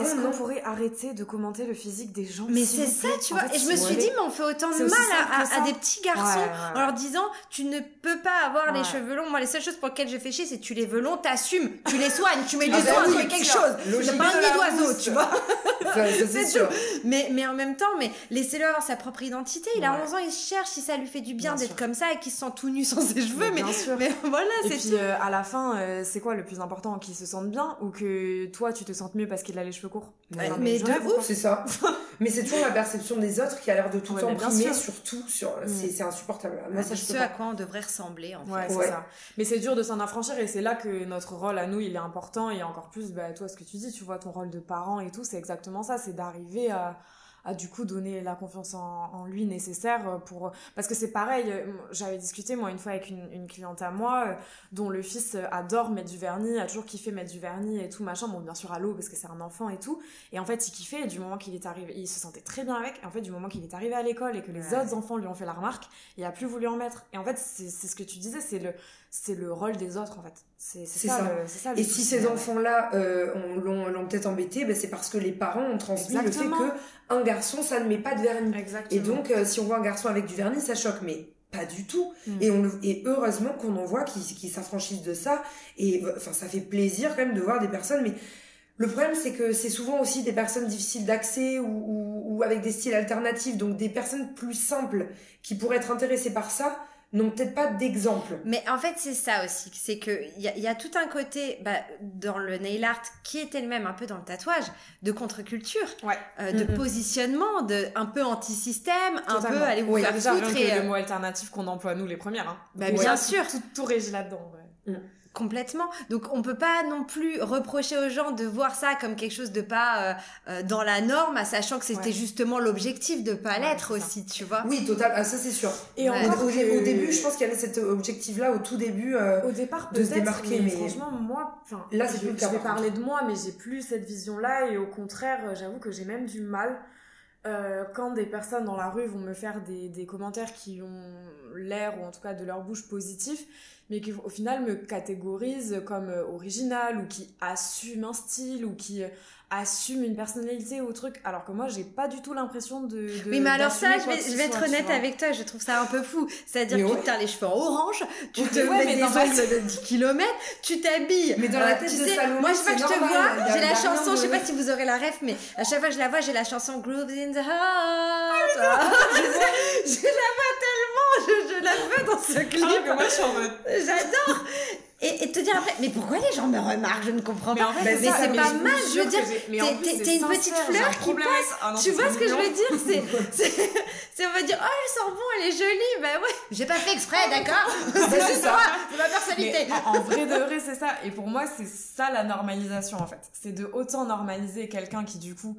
est-ce qu'on pourrait arrêter de commenter le physique des gens Mais c'est ça, tu En vois. fait, Et je me suis dit, mais on fait autant de mal à, que à- à des petits garçons Ouais, ouais. en leur disant, tu ne peux pas avoir les cheveux longs. Moi, les seules choses pour lesquelles je fais chier, c'est tu les veux longs, t'assumes, tu les soignes, tu mets soins, oui, tu mets quelque chose. Pas un nid d'oiseau, tu vois. Sûr. Mais, mais en même temps, mais laissez-le avoir sa propre identité. Il a Ouais. 11 ans, il cherche si ça lui fait du bien Bien d'être comme ça et qu'il se sent tout nu sans ses cheveux. Mais, bien sûr. mais voilà, Et c'est puis tout. euh, à la fin, euh, c'est quoi le plus important Qu'il se sente bien ou que toi tu te sentes mieux parce qu'il a les cheveux courts? Ouais, mais de ouf. quoi C'est ça. Mais c'est toujours la perception des autres qui a l'air de tout Ouais, mais emprimer sûr. sur tout. Sur... C'est c'est insupportable. Moi, ça, je ce peux à quoi on devrait ressembler, en fait. Ouais, c'est Ouais. ça. Mais c'est dur de s'en affranchir et c'est là que notre rôle à nous, il est important et encore plus, bah, toi, ce que tu dis, tu vois, ton rôle de parent et tout, c'est exactement ça, c'est d'arriver à, à du coup donner la confiance en, en lui nécessaire pour... Parce que c'est pareil, euh, j'avais discuté moi une fois avec une, une cliente à moi euh, dont le fils euh, adore mettre du vernis, a toujours kiffé mettre du vernis et tout, machin, bon bien sûr à l'eau parce que c'est un enfant et tout, et en fait il kiffait et du moment qu'il est arrivé, il se sentait très bien avec, et en fait du moment qu'il est arrivé à l'école et que les Ouais. autres enfants lui ont fait la remarque, il a plus voulu en mettre. Et en fait, c'est ce que tu disais, c'est le, c'est le rôle des autres, en fait. C'est ça, ça. Et si ces ouais. enfants-là euh, ont- l'ont l'ont peut-être embêté, ben, c'est parce que les parents ont transmis Exactement. le fait que un garçon, ça ne met pas de vernis. Exactement. Et donc, euh, si on voit un garçon avec du vernis, ça choque. Mais pas du tout. Mm. Et, on et heureusement qu'on en voit qui, qui s'affranchissent de ça. Et euh, enfin, ça fait plaisir quand même de voir des personnes. Mais le problème, c'est que c'est souvent aussi des personnes difficiles d'accès ou, ou, ou avec des styles alternatifs. Donc, des personnes plus simples qui pourraient être intéressées par ça n'ont peut-être pas d'exemple. Mais en fait, c'est ça aussi. C'est que il y, y a tout un côté bah, dans le nail art qui était le même un peu dans le tatouage, de contre-culture, Ouais. euh, de Mhm. positionnement, de un peu anti-système, un peu aller vous Oui, faire foutre et, le euh, mot alternatif qu'on emploie, nous, les premières. Hein. Bah, bien sûr. Tout, tout régit là-dedans. ouais. Complètement. Donc on peut pas non plus reprocher aux gens de voir ça comme quelque chose de pas euh, euh, dans la norme, sachant que c'était Ouais. justement l'objectif de pas Ouais, l'être aussi, tu vois. Oui, total. Ah, ça, c'est sûr. Et Ouais. Au, encore au- que- au début, je pense qu'il y avait cet objectif-là au tout début. euh, Au départ, de se peut-être, démarquer, mais, mais- franchement, moi, Là, c'est je, je vais par parler de moi, mais j'ai plus cette vision-là, et au contraire, j'avoue que j'ai même du mal euh, quand des personnes dans la rue vont me faire des, des commentaires qui ont l'air, ou en tout cas de leur bouche, positif, mais qui au final me catégorisent comme euh, original, ou qui assument un style, ou qui euh, assument une personnalité ou truc, alors que moi, j'ai pas du tout l'impression de, de. Oui, mais alors ça, je vais, que je vais être soit, tu honnête avec toi, je trouve ça un peu fou. C'est-à-dire Mais que tu ouais. te teins les cheveux en orange, tu te Ouais, mets mais des ongles de 10 km, tu t'habilles. Mais dans la Euh, tête tu de sais, Salomé, moi, je sais pas c'est que je te vois, j'ai la chanson, je sais pas si vous aurez la ref, mais à chaque fois que je la vois, j'ai la chanson Grooves in the Heart. je, je la vois tellement, je, je la veux dans ce clip. Ah, moi, je suis en mode. J'adore. Et, et te dire après, mais pourquoi les gens me remarquent? Je ne comprends Mais pas. en fait, Mais c'est mais mais pas mal, je veux dire, mais t'es- une petite fleur qui avec- Ah non, tu vois ce que je veux dire? C'est, on va dire, oh, elle sent bon, elle est jolie. Bah ouais, j'ai pas fait exprès, d'accord? C'est juste ça. moi, c'est ma personnalité. Mais en, en vrai de vrai, c'est ça. Et pour moi, c'est ça la normalisation en fait. C'est de autant normaliser quelqu'un qui du coup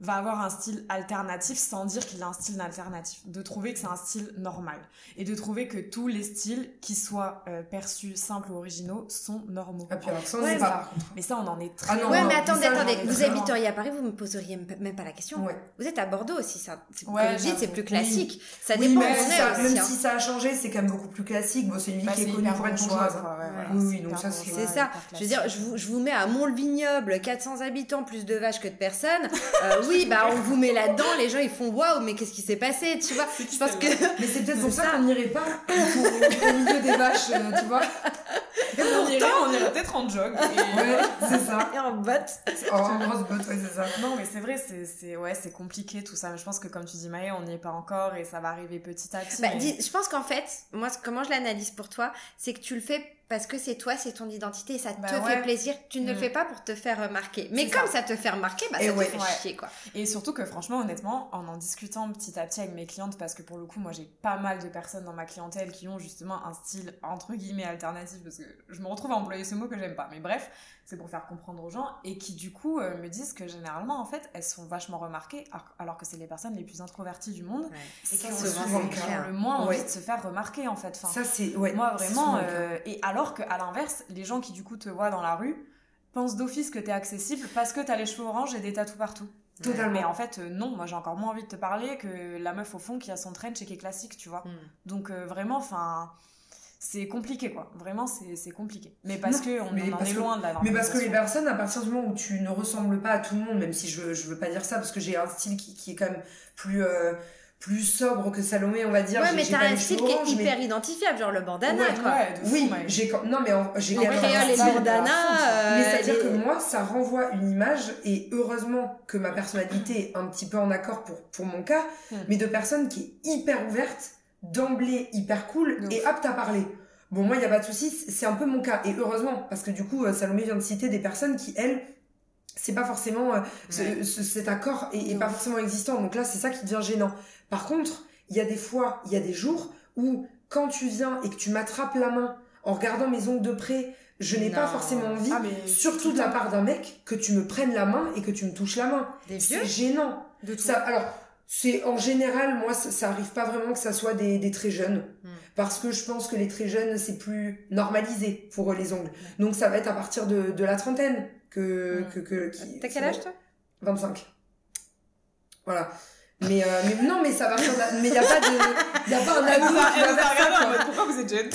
va avoir un style alternatif sans dire qu'il a un style alternatif. De trouver que c'est un style normal. Et de trouver que tous les styles, qui soient euh, perçus simples ou originaux, sont normaux. Ah, puis alors, ça, on Ouais, ça- pas. Mais ça, on en est très Ah non, ouais, loin. mais attendez, ça, attendez, vous habiteriez à Paris, vous me poseriez même pas la question. Ouais. Vous êtes à Bordeaux aussi, ça. C'est, Ouais, comme je dis, c'est plus classique. Ça Oui, dépend même, on si ça, aussi. même hein. si ça a changé, c'est quand même beaucoup plus classique. Bon, c'est une ville Bah, qui est connue pour être bourgeoise, ouais, Ouais. Oui, oui, donc ça, c'est- ça. Je veux dire, je vous, je vous mets à Mont-le-Vignoble, 400 habitants, plus de vaches que de personnes. Oui, bah on vous met là-dedans, les gens ils font waouh, mais qu'est-ce qui s'est passé, tu vois? Je pense que Mais c'est peut-être pour ça qu'on n'irait pas au, milieu des vaches, euh, tu vois? on irait, on irait peut-être en jog. et- Ouais, c'est ça. et en botte. Oh, en grosse botte, ouais, c'est ça. Non, mais c'est vrai, c'est, c'est, ouais, c'est compliqué tout ça. Mais je pense que comme tu dis, Maë, on n'y est pas encore et ça va arriver petit à petit. Bah, mais- dis- je pense qu'en fait, moi, comment je l'analyse pour toi, c'est que tu le fais parce que c'est toi, c'est ton identité ça te Bah fait ouais. plaisir. Tu ne le Mm. fais pas pour te faire remarquer. Mais comme ça. ça. te fait remarquer, bah Et ça ouais. te fait Ouais. chier, quoi. Et surtout que franchement, honnêtement, en en discutant petit à petit avec mes clientes, parce que pour le coup, moi j'ai pas mal de personnes dans ma clientèle qui ont justement un style entre guillemets alternatif, parce que je me retrouve à employer ce mot que j'aime pas. Mais bref, c'est pour faire comprendre aux gens et qui du coup euh, me disent que généralement en fait elles sont vachement remarquées alors que c'est les personnes les plus introverties du monde et qui ont, le moins envie de se faire remarquer en fait. ça c'est moi vraiment euh, et alors que à l'inverse les gens qui du coup te voient dans la rue pensent d'office que t'es accessible parce que t'as les cheveux orange et des tatous partout. Totalement. Mais en fait, euh, non, moi j'ai encore moins envie de te parler que la meuf au fond qui a son trench et qui est classique, tu vois. Hmm. Donc vraiment, enfin, c'est compliqué quoi. Vraiment c'est compliqué. Mais parce que on, en est loin de la mais parce que les personnes à partir du moment où tu ne ressembles pas à tout le monde même si je je veux pas dire ça parce que j'ai un style qui, qui est quand même plus euh, plus sobre que Salomé on va dire ouais mais t'as un style qui est hyper identifiable genre le bandana quoi. oui. j'ai non mais j'ai et le bandana euh, mais c'est à dire que moi ça renvoie une image et heureusement que ma personnalité est un petit peu en accord pour pour mon cas hmm. mais de personnes qui est hyper ouverte d'emblée hyper cool et apte à parler. Bon, moi, il n'y a pas de souci, c'est un peu mon cas. Et heureusement, parce que du coup, euh, Salomé vient de citer des personnes qui, elles, c'est pas forcément, euh, cet accord est, pas forcément existant. Donc là, c'est ça qui devient gênant. Par contre, il y a des fois, il y a des jours où, quand tu viens et que tu m'attrapes la main en regardant mes ongles de près, je n'ai pas forcément envie, ah, surtout de la part d'un mec, que tu me prennes la main et que tu me touches la main. C'est gênant. De ça, alors, c'est en général, moi, ça, ça, arrive pas vraiment que ça soit des, des très jeunes, hmm. parce que je pense que les très jeunes c'est plus normalisé pour eux les ongles. Donc ça va être à partir de, de la trentaine que hmm. que, que T'as quel âge toi? 25. Voilà. Mais, euh, mais non, mais ça va. Mais il y a pas de, y a pas un ado qui faire ça. Pourquoi vous êtes jeune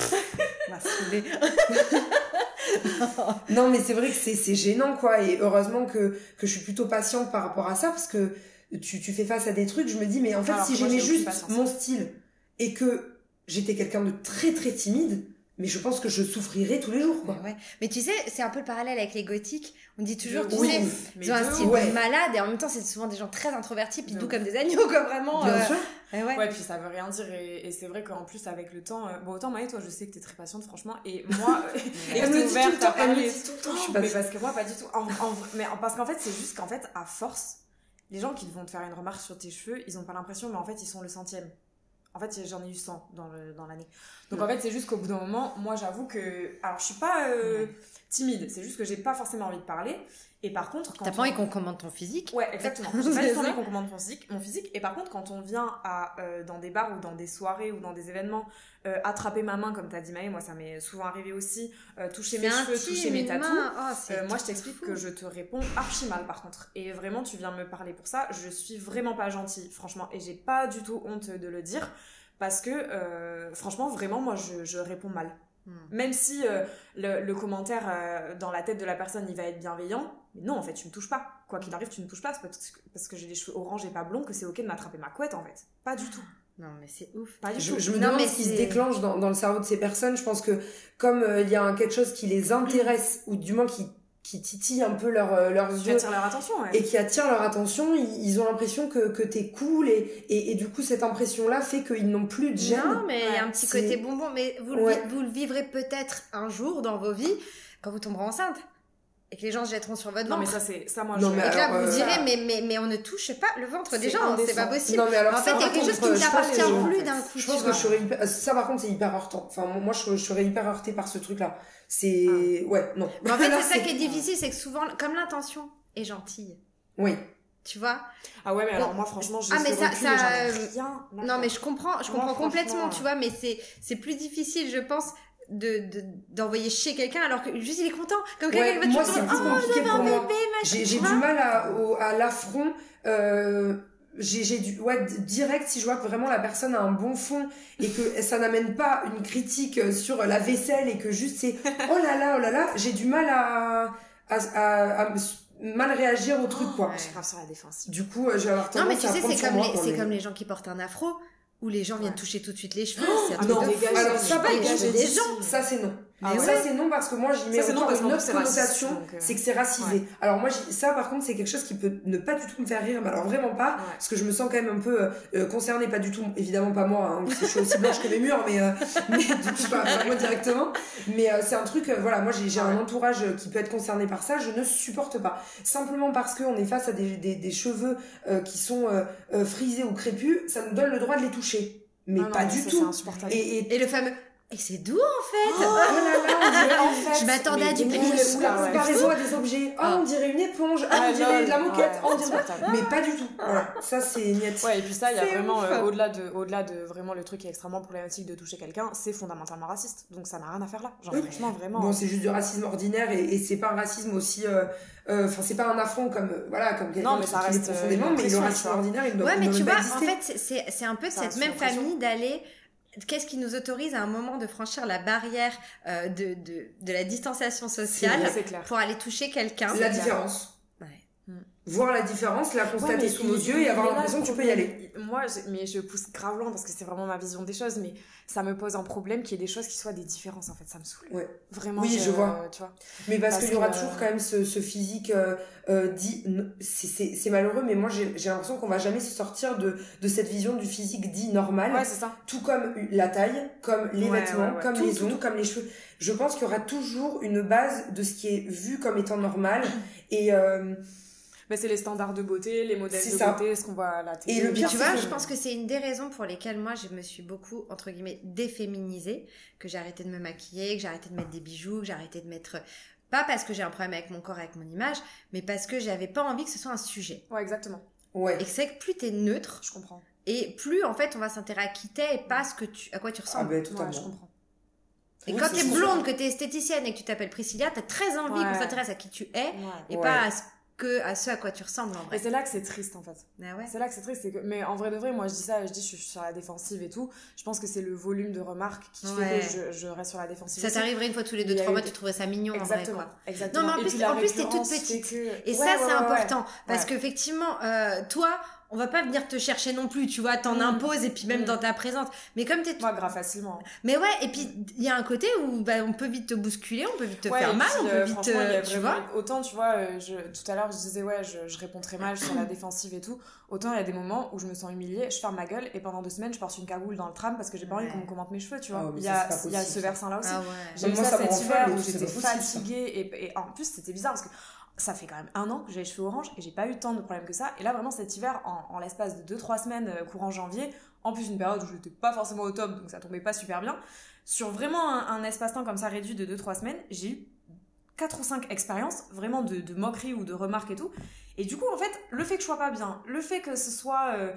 non, mais c'est vrai que c'est c'est gênant quoi, et heureusement que que je suis plutôt patiente par rapport à ça parce que tu, tu fais face à des trucs, je me dis, mais en fait, si j'aimais juste mon style et que j'étais quelqu'un de très très timide, mais je pense que je souffrirais tous les jours, quoi. Mais, ouais. mais tu sais, c'est un peu le parallèle avec les gothiques. On dit toujours, tu sais, ils ont un style malade et en même temps, c'est souvent des gens très introvertis, puis doux comme des agneaux, quoi, vraiment. Bien euh, sûr. Ouais, ouais. puis ça veut rien dire. Et, c'est vrai qu'en plus, avec le temps, euh, bon, autant Maë, toi, je sais que t'es très patiente, franchement. Et moi, et elle me dit tout le temps, elle me dit tout le temps. Mais parce que moi, pas du tout. En, en, mais parce qu'en fait, c'est juste qu'en fait, à force, les gens qui vont te faire une remarque sur tes cheveux, ils ont pas l'impression, mais en fait, ils sont le centième. En fait, j'en ai eu 100 dans l'année. Donc, en fait, c'est juste qu'au bout d'un moment, moi, j'avoue que. Alors, je suis pas euh, timide, c'est juste que j'ai pas forcément envie de parler. Et par contre, quand. T'as pas envie qu'on commande ton physique Ouais, exactement. J'ai pas envie qu'on commande mon physique, mon physique. Et par contre, quand on vient à, euh, dans des bars ou dans des soirées ou dans des événements, euh, attraper ma main, comme t'as dit Maë, moi ça m'est souvent arrivé aussi, toucher mes cheveux, toucher mes tatous. Oh, moi je t'explique que je te réponds archi mal par contre. Et vraiment, tu viens me parler pour ça. Je suis vraiment pas gentille, franchement. Et j'ai pas du tout honte de le dire. Parce que, franchement, vraiment, moi je, je réponds mal. Hmm. Même si le, le, commentaire dans la tête de la personne il va être bienveillant, mais non, en fait, tu me touches pas. Quoi qu'il arrive, tu me touches pas. parce que, parce que j'ai les cheveux orange et pas blonds que c'est ok de m'attraper ma couette, en fait. Pas du tout. Non, mais c'est ouf. Pas du je, tout. je me demande ce qui se déclenche dans, dans, le cerveau de ces personnes. Je pense que comme euh, il y a quelque chose qui les intéresse, ou du moins qui, qui titille un peu leur, euh, leurs yeux. Attire leur attention, ouais. Et qui attire leur attention, ils, ont l'impression que, que t'es cool. Et, et, et, du coup, cette impression-là fait qu'ils n'ont plus de gêne. Non, mais il y a un petit côté bonbon. Mais vous, le, vous le vivrez peut-être un jour dans vos vies quand vous tomberez enceinte et que les gens se jetteront sur votre ventre. Non, mais ça, c'est, ça, moi, je... Et que là, vous euh, direz, mais, mais, mais on ne touche pas le ventre des gens, c'est pas possible. Non, mais alors, en fait, il y a quelque chose qui ne t'appartient plus d'un coup. Je pense que je serais hyper... ça, par contre, c'est hyper heurtant. Enfin, moi, je, serais hyper heurtée par ce truc-là. C'est, ah. ouais, non. Mais en fait, c'est ça qui est difficile, c'est que souvent, comme l'intention est gentille. Oui. Tu vois? Ah ouais, mais alors moi, franchement, j'ai ah, mais ça, ça... rien. Non, mais je comprends, je comprends complètement, tu vois, mais c'est, c'est plus difficile, je pense, de d'envoyer chez quelqu'un alors que juste il est content comme quelqu'un va moi plus oh, compliqué pour moi j'ai du mal à, à l'affront euh, j'ai du ouais direct si je vois que vraiment la personne a un bon fond et que ça n'amène pas une critique sur la vaisselle et que juste c'est oh là là oh là là j'ai du mal à à, à, mal réagir au truc quoi. grave sur la défense. Du coup, euh, j'ai avoir tendance Non mais tu sais c'est comme les, c'est comme les gens qui portent un afro où les gens viennent toucher tout de suite les cheveux. Oh, c'est un non, alors ça, pas les cheveux des gens. Ça, c'est non. Ah ça, c'est non parce que moi, j'y mets encore une autre connotation, euh, c'est que c'est racisé. Alors moi, ça, par contre, c'est quelque chose qui peut ne pas du tout me faire rire, mais alors vraiment pas, parce que je me sens quand même un peu euh, concernée, pas du tout, évidemment pas moi, hein, parce que je suis aussi blanche que mes murs, mais, euh, mais du coup, pas, moi directement. Mais euh, c'est un truc, voilà, moi j'ai un entourage qui peut être concerné par ça, je ne supporte pas. Simplement parce qu'on est face à des, des, des cheveux qui sont frisés ou crépus, ça nous donne le droit de les toucher. Mais pas du tout. Et, et, et le fameux Et c'est doux en fait. Oh là là, on dirait- en fait, Je m'attendais à du plus. la- Ah comparaison à des objets. Oh, Ah. on dirait une éponge. Ah, Ah, on dirait de la moquette. Ouais, Oh, on dirait... Mais pas du tout. Voilà. Ça, c'est niet. Ouais, et puis ça, il y a vraiment, euh, au-delà de, au-delà de vraiment le truc qui est extrêmement problématique de toucher quelqu'un, c'est fondamentalement raciste. Donc ça n'a rien à faire là. Genre, Oui. franchement, vraiment. Bon, c'est juste du racisme ordinaire et, et c'est pas un racisme aussi. euh, euh, Enfin, c'est pas un affront comme euh, voilà comme quelqu'un Non, mais qui, ça reste, euh, profondément, mais le racisme ordinaire, il doit, Ouais, mais tu vois, en fait, c'est- un peu cette même famille d'aller. Qu'est-ce qui nous autorise à un moment de franchir la barrière euh, de, de, de la distanciation sociale c'est clair. pour aller toucher quelqu'un? La différence. Voir la différence, la constater Ouais, sous nos yeux et avoir l'impression que tu peux y aller. Moi, je- mais je pousse grave loin parce que c'est vraiment ma vision des choses, mais ça me pose un problème qu'il y ait des choses qui soient des différences en fait, ça me saoule. Ouais. Vraiment. Oui, je vois. Tu vois. Mais parce, Parce qu'il y aura toujours quand même ce, ce physique euh, euh, dit. c'est- malheureux, mais moi j'ai l'impression qu'on va jamais se sortir de, de cette vision du physique dit normal. Ouais, c'est ça. tout comme la taille, comme les Ouais, vêtements, comme Tout, les tout, ongles, comme les cheveux. Je pense qu'il y aura toujours une base de ce qui est vu comme étant normal. Et, euh, Mais c'est les standards de beauté, les modèles de ça. beauté, ce qu'on voit à la télé. Et le pire, tu vois, je pense que c'est une des raisons pour lesquelles moi je me suis beaucoup, entre guillemets, déféminisée, que j'ai arrêté de me maquiller, que j'ai arrêté de mettre des bijoux, que j'ai arrêté de mettre. Pas parce que j'ai un problème avec mon corps, avec mon image, mais parce que j'avais pas envie que ce soit un sujet. Ouais, exactement. ouais. Et que c'est que plus t'es neutre, Je comprends. et plus en fait on va s'intéresser à qui t'es et pas ce que tu, à quoi tu Ah ressembles. ben Ouais, totalement. je comprends. et Oui, quand t'es blonde, que t'es esthéticienne et que tu t'appelles Priscilla, t'as très envie Ouais. qu'on s'intéresse à qui tu es Ouais. et Ouais. pas à ce, que, à ce à quoi tu ressembles en Et vrai. c'est là que c'est triste en fait. Ah ouais. C'est là que c'est triste, que mais en vrai de vrai, moi je dis ça, je dis je suis sur la défensive et tout. Je pense que c'est le volume de remarques qui Ouais. fait que je, je reste sur la défensive. Ça t'arriverait une fois tous les a 2-3 mois, tu trouverais ça mignon en vrai Exactement, quoi. exactement. Non, mais en Et plus- en plus, t'es toute petite. que- Et Ouais, ça, c'est important. Parce qu'effectivement, euh, toi, on va pas venir te chercher non plus, tu vois, t'en Mm. imposes et puis même Mm. dans ta présence. Mais comme t'es. Moi, grave facilement. Mais ouais, et puis il y a un côté où bah, on peut vite te bousculer, on peut vite te Ouais, faire mal, on peut euh, vite. il y a euh, tu vraiment- vois Autant, tu vois, euh, je, tout à l'heure, je disais, ouais, je, je réponds très mal, je suis sur la défensive et tout. Autant, il y a des moments où je me sens humiliée, je ferme ma gueule et pendant deux semaines, je porte une cagoule dans le tram parce que j'ai pas envie qu'on me commente mes cheveux, tu Ah vois. mais il, y a, il y ce versant-là aussi. Ah ouais. J'ai eu Moi, ça, cet hiver où j'étais fatiguée et, et en plus, c'était bizarre parce que ça fait quand même un an que j'ai les cheveux orange et j'ai pas eu tant de problèmes que ça. Et là, vraiment, cet hiver, en, en l'espace de 2-3 semaines, euh, courant janvier, en plus une période où j'étais pas forcément au top, donc ça tombait pas super bien, sur vraiment un, un espace-temps comme ça réduit de 2-3 semaines, j'ai eu 4 ou 5 expériences vraiment de, de moqueries ou de remarques et tout. Et du coup, en fait, le fait que je sois pas bien, le fait que ce soit euh,